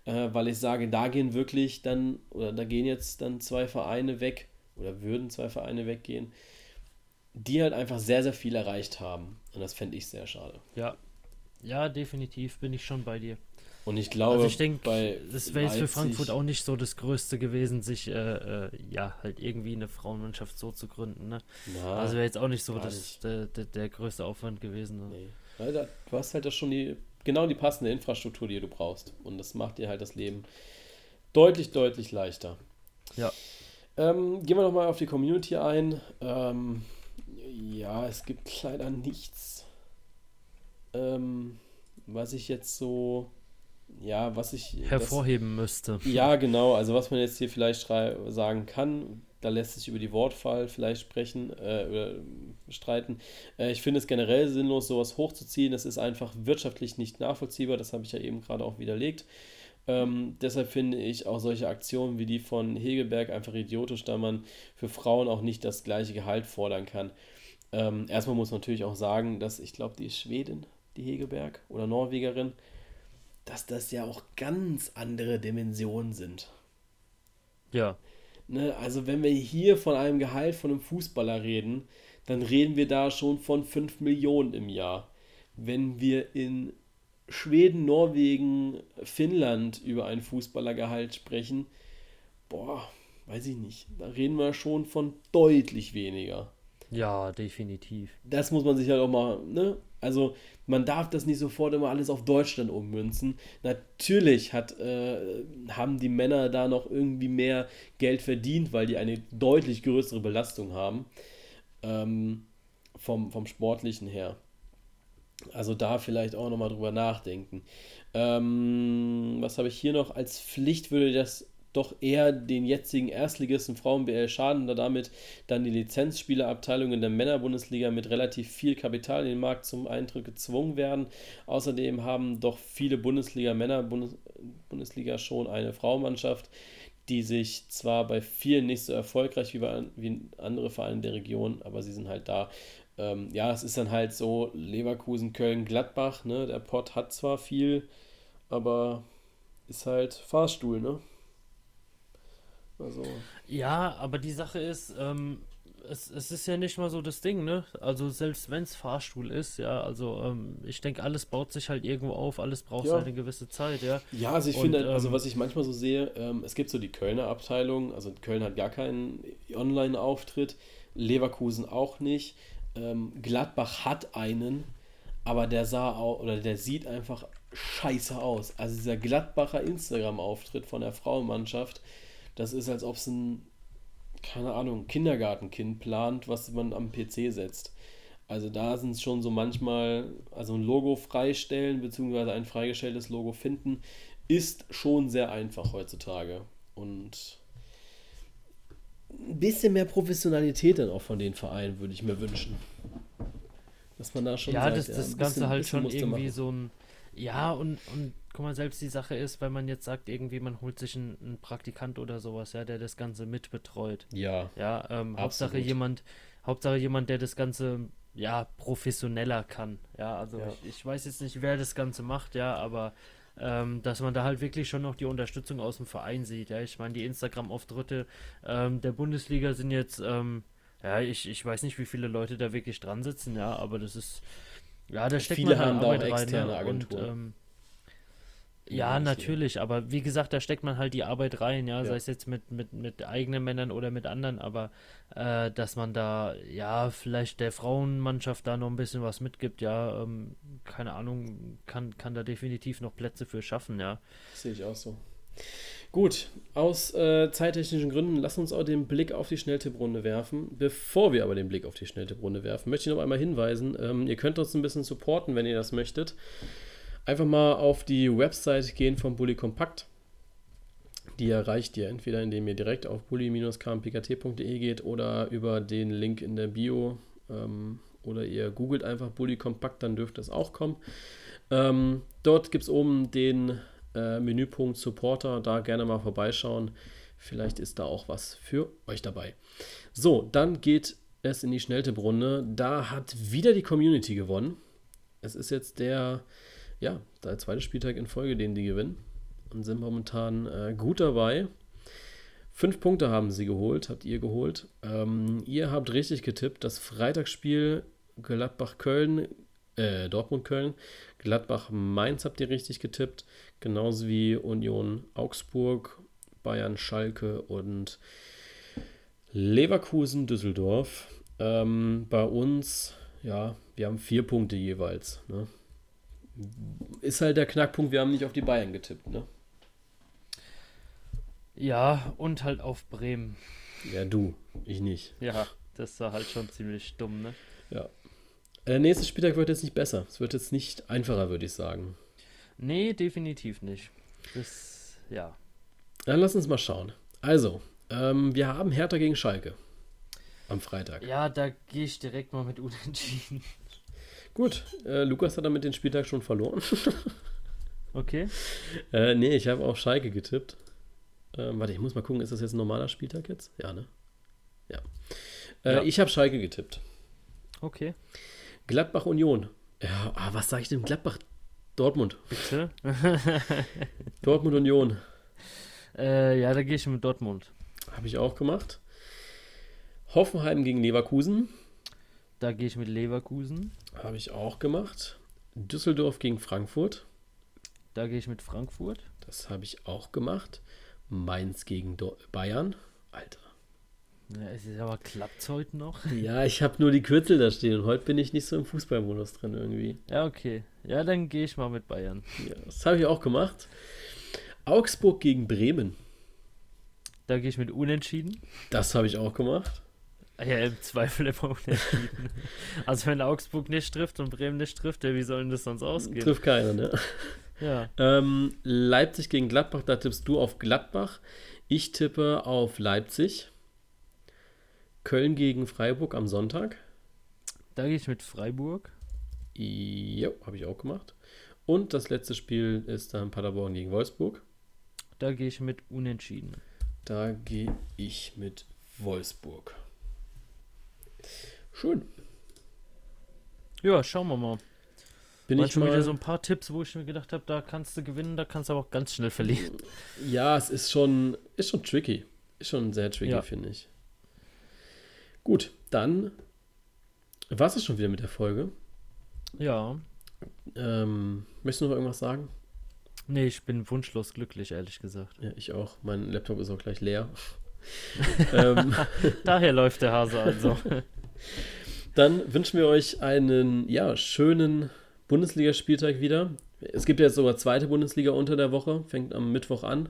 Äh, weil ich sage, da gehen wirklich dann, oder da gehen jetzt dann zwei Vereine weg, oder würden zwei Vereine weggehen, die halt einfach sehr, sehr viel erreicht haben. Und das fände ich sehr schade. Ja. Ja, definitiv bin ich schon bei dir. Und ich glaube, also ich denke, das wäre jetzt für Frankfurt auch nicht so das Größte gewesen, sich äh, äh, ja halt irgendwie eine Frauenmannschaft so zu gründen. Ne? Na, also wäre jetzt auch nicht so das. Der, der, der, größte Aufwand gewesen. Ne? Nee. Da, du hast halt schon die, genau die passende Infrastruktur, die du brauchst. Und das macht dir halt das Leben deutlich, deutlich leichter. Ja. Ähm, gehen wir nochmal auf die Community ein. Ähm, ja, es gibt leider nichts, ähm, was ich jetzt so, ja, was ich hervorheben das, müsste. Ja, genau. Also was man jetzt hier vielleicht sagen kann, da lässt sich über die Wortwahl vielleicht sprechen äh, oder streiten. Äh, ich finde es generell sinnlos, sowas hochzuziehen. Das ist einfach wirtschaftlich nicht nachvollziehbar. Das habe ich ja eben gerade auch widerlegt. Ähm, deshalb finde ich auch solche Aktionen wie die von Hegelberg einfach idiotisch, da man für Frauen auch nicht das gleiche Gehalt fordern kann. Ähm, erstmal muss man natürlich auch sagen, dass ich glaube, die Schwedin, die Hegelberg oder Norwegerin, dass das ja auch ganz andere Dimensionen sind. Ja. Ne, also wenn wir hier von einem Gehalt von einem Fußballer reden, dann reden wir da schon von 5 Millionen im Jahr. Wenn wir in Schweden, Norwegen, Finnland über ein Fußballergehalt sprechen, boah, weiß ich nicht, da reden wir schon von deutlich weniger. Ja, definitiv. Das muss man sich halt auch mal, ne? Also man darf das nicht sofort immer alles auf Deutschland ummünzen. Natürlich hat, äh, haben die Männer da noch irgendwie mehr Geld verdient, weil die eine deutlich größere Belastung haben. Ähm, vom, vom Sportlichen her. Also da vielleicht auch nochmal drüber nachdenken. Ähm, was habe ich hier noch? Als Pflicht würde das doch eher den jetzigen Erstligisten Frauen-BL schaden, da damit dann die Lizenzspielerabteilung in der Männerbundesliga mit relativ viel Kapital in den Markt zum Eintritt gezwungen werden. Außerdem haben doch viele Bundesliga-Männer-Bundesliga schon eine Frauenmannschaft, die sich zwar bei vielen nicht so erfolgreich wie, bei, wie andere Vereine der Region, aber sie sind halt da. Ähm, ja, es ist dann halt so Leverkusen, Köln, Gladbach. Ne? Der Pott hat zwar viel, aber ist halt Fahrstuhl, ne? Also. Ja, aber die Sache ist, ähm, es, es ist ja nicht mal so das Ding, ne? Also selbst wenn es Fahrstuhl ist, ja, also ähm, ich denke, alles baut sich halt irgendwo auf, alles braucht ja. eine gewisse Zeit, ja. Ja, also ich Und, finde, also ähm, was ich manchmal so sehe, ähm, es gibt so die Kölner Abteilung, also Köln hat gar keinen Online-Auftritt, Leverkusen auch nicht, ähm, Gladbach hat einen, aber der sah auch, oder der sieht einfach scheiße aus. Also dieser Gladbacher Instagram-Auftritt von der Frauenmannschaft, das ist, als ob es ein, keine Ahnung, Kindergartenkind plant, was man am PC setzt. Also da sind es schon so manchmal, also ein Logo freistellen, beziehungsweise ein freigestelltes Logo finden, ist schon sehr einfach heutzutage. Und ein bisschen mehr Professionalität dann auch von den Vereinen würde ich mir wünschen. Dass man da schon ja, sagt, das, das ja, Ganze bisschen, halt schon irgendwie so ein ja, und, und guck mal, selbst die Sache ist, wenn man jetzt sagt, irgendwie man holt sich einen, einen Praktikant oder sowas, ja, der das Ganze mitbetreut. Ja. Ja, ähm, Hauptsache jemand, Hauptsache jemand, der das Ganze ja professioneller kann. Ja, also ja. Ich, ich, weiß jetzt nicht, wer das Ganze macht, ja, aber ähm, dass man da halt wirklich schon noch die Unterstützung aus dem Verein sieht. Ja, ich meine, die Instagram-Auftritte ähm, der Bundesliga sind jetzt, ähm, ja, ich, ich weiß nicht, wie viele Leute da wirklich dran sitzen, ja, aber das ist ja, da steckt Viele man haben da auch externe rein? Agenturen. Und, ähm, Ja, natürlich, aber wie gesagt, da steckt man halt die Arbeit rein, ja, ja. sei es jetzt mit, mit, mit eigenen Männern oder mit anderen, aber äh, dass man da, ja, vielleicht der Frauenmannschaft da noch ein bisschen was mitgibt, ja, ähm, keine Ahnung, kann, kann da definitiv noch Plätze für schaffen, ja. Sehe ich auch so. Gut, aus äh, zeittechnischen Gründen, lass uns auch den Blick auf die Schnelltipprunde werfen. Bevor wir aber den Blick auf die Schnelltipprunde werfen, möchte ich noch einmal hinweisen, ähm, ihr könnt uns ein bisschen supporten, wenn ihr das möchtet. Einfach mal auf die Website gehen von Bully Kompakt. Die erreicht ihr entweder, indem ihr direkt auf bully-kmpkt.de geht oder über den Link in der Bio ähm, oder ihr googelt einfach Bully Kompakt, dann dürfte es auch kommen. Ähm, dort gibt es oben den äh, Menüpunkt Supporter, da gerne mal vorbeischauen. Vielleicht ist da auch was für euch dabei. So, dann geht es in die Schnelltipprunde. Da hat wieder die Community gewonnen. Es ist jetzt der, ja, der zweite Spieltag in Folge, den die gewinnen. Und sind momentan äh, gut dabei. Fünf Punkte haben sie geholt, habt ihr geholt. Ähm, ihr habt richtig getippt. Das Freitagsspiel Gladbach-Köln, äh, Dortmund-Köln, Gladbach-Mainz habt ihr richtig getippt genauso wie Union Augsburg, Bayern Schalke und Leverkusen Düsseldorf. Ähm, bei uns, ja, wir haben vier Punkte jeweils. Ne? Ist halt der Knackpunkt, wir haben nicht auf die Bayern getippt, ne? Ja, und halt auf Bremen. Ja, du, ich nicht. Ja, das war halt schon ziemlich dumm, ne? Ja. Der nächste Spieltag wird jetzt nicht besser. Es wird jetzt nicht einfacher, würde ich sagen. Nee, definitiv nicht. Das, ja. Dann lass uns mal schauen. Also, ähm, wir haben Hertha gegen Schalke am Freitag. Ja, da gehe ich direkt mal mit Unentschieden. Gut, äh, Lukas hat damit den Spieltag schon verloren. okay. Äh, nee, ich habe auf Schalke getippt. Ähm, warte, ich muss mal gucken, ist das jetzt ein normaler Spieltag jetzt? Ja, ne? Ja. Äh, ja. Ich habe Schalke getippt. Okay. Gladbach Union. Ja, ah, was sage ich denn? Gladbach Dortmund. Bitte? Dortmund Union. Äh, ja, da gehe ich mit Dortmund. Habe ich auch gemacht. Hoffenheim gegen Leverkusen. Da gehe ich mit Leverkusen. Habe ich auch gemacht. Düsseldorf gegen Frankfurt. Da gehe ich mit Frankfurt. Das habe ich auch gemacht. Mainz gegen Do Bayern. Alter. Ja, es ist aber klappt heute noch? Ja, ich habe nur die Kürzel da stehen und heute bin ich nicht so im Fußballmodus drin irgendwie. Ja, okay. Ja, dann gehe ich mal mit Bayern. Ja, das habe ich auch gemacht. Augsburg gegen Bremen. Da gehe ich mit Unentschieden. Das habe ich auch gemacht. Ja, im Zweifel immer unentschieden. also wenn Augsburg nicht trifft und Bremen nicht trifft, ja, wie soll denn das sonst ausgehen? Trifft keiner, ne? Ja. Ähm, Leipzig gegen Gladbach, da tippst du auf Gladbach. Ich tippe auf Leipzig. Köln gegen Freiburg am Sonntag. Da gehe ich mit Freiburg. Ja, habe ich auch gemacht. Und das letzte Spiel ist dann Paderborn gegen Wolfsburg. Da gehe ich mit Unentschieden. Da gehe ich mit Wolfsburg. Schön. Ja, schauen wir mal. Bin War ich schon mal... wieder so ein paar Tipps, wo ich mir gedacht habe, da kannst du gewinnen, da kannst du aber auch ganz schnell verlieren. Ja, es ist schon, ist schon tricky. Ist schon sehr tricky, ja. finde ich. Gut, dann war es schon wieder mit der Folge. Ja. Ähm, möchtest du noch irgendwas sagen? Nee, ich bin wunschlos glücklich, ehrlich gesagt. Ja, ich auch. Mein Laptop ist auch gleich leer. ähm. Daher läuft der Hase also. Dann wünschen wir euch einen ja, schönen Bundesligaspieltag wieder. Es gibt ja jetzt sogar zweite Bundesliga unter der Woche. Fängt am Mittwoch an.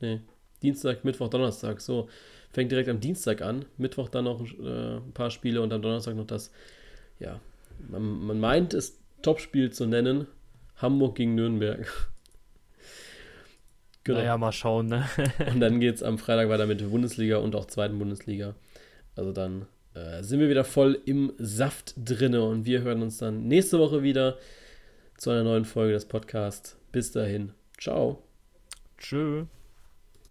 Nee, Dienstag, Mittwoch, Donnerstag. So, Fängt direkt am Dienstag an, Mittwoch dann noch äh, ein paar Spiele und am Donnerstag noch das, ja, man, man meint es Topspiel zu nennen, Hamburg gegen Nürnberg. genau. Naja, mal schauen, ne? und dann geht es am Freitag weiter mit der Bundesliga und auch zweiten Bundesliga. Also dann äh, sind wir wieder voll im Saft drinne und wir hören uns dann nächste Woche wieder zu einer neuen Folge des Podcasts. Bis dahin. Ciao. Tschö.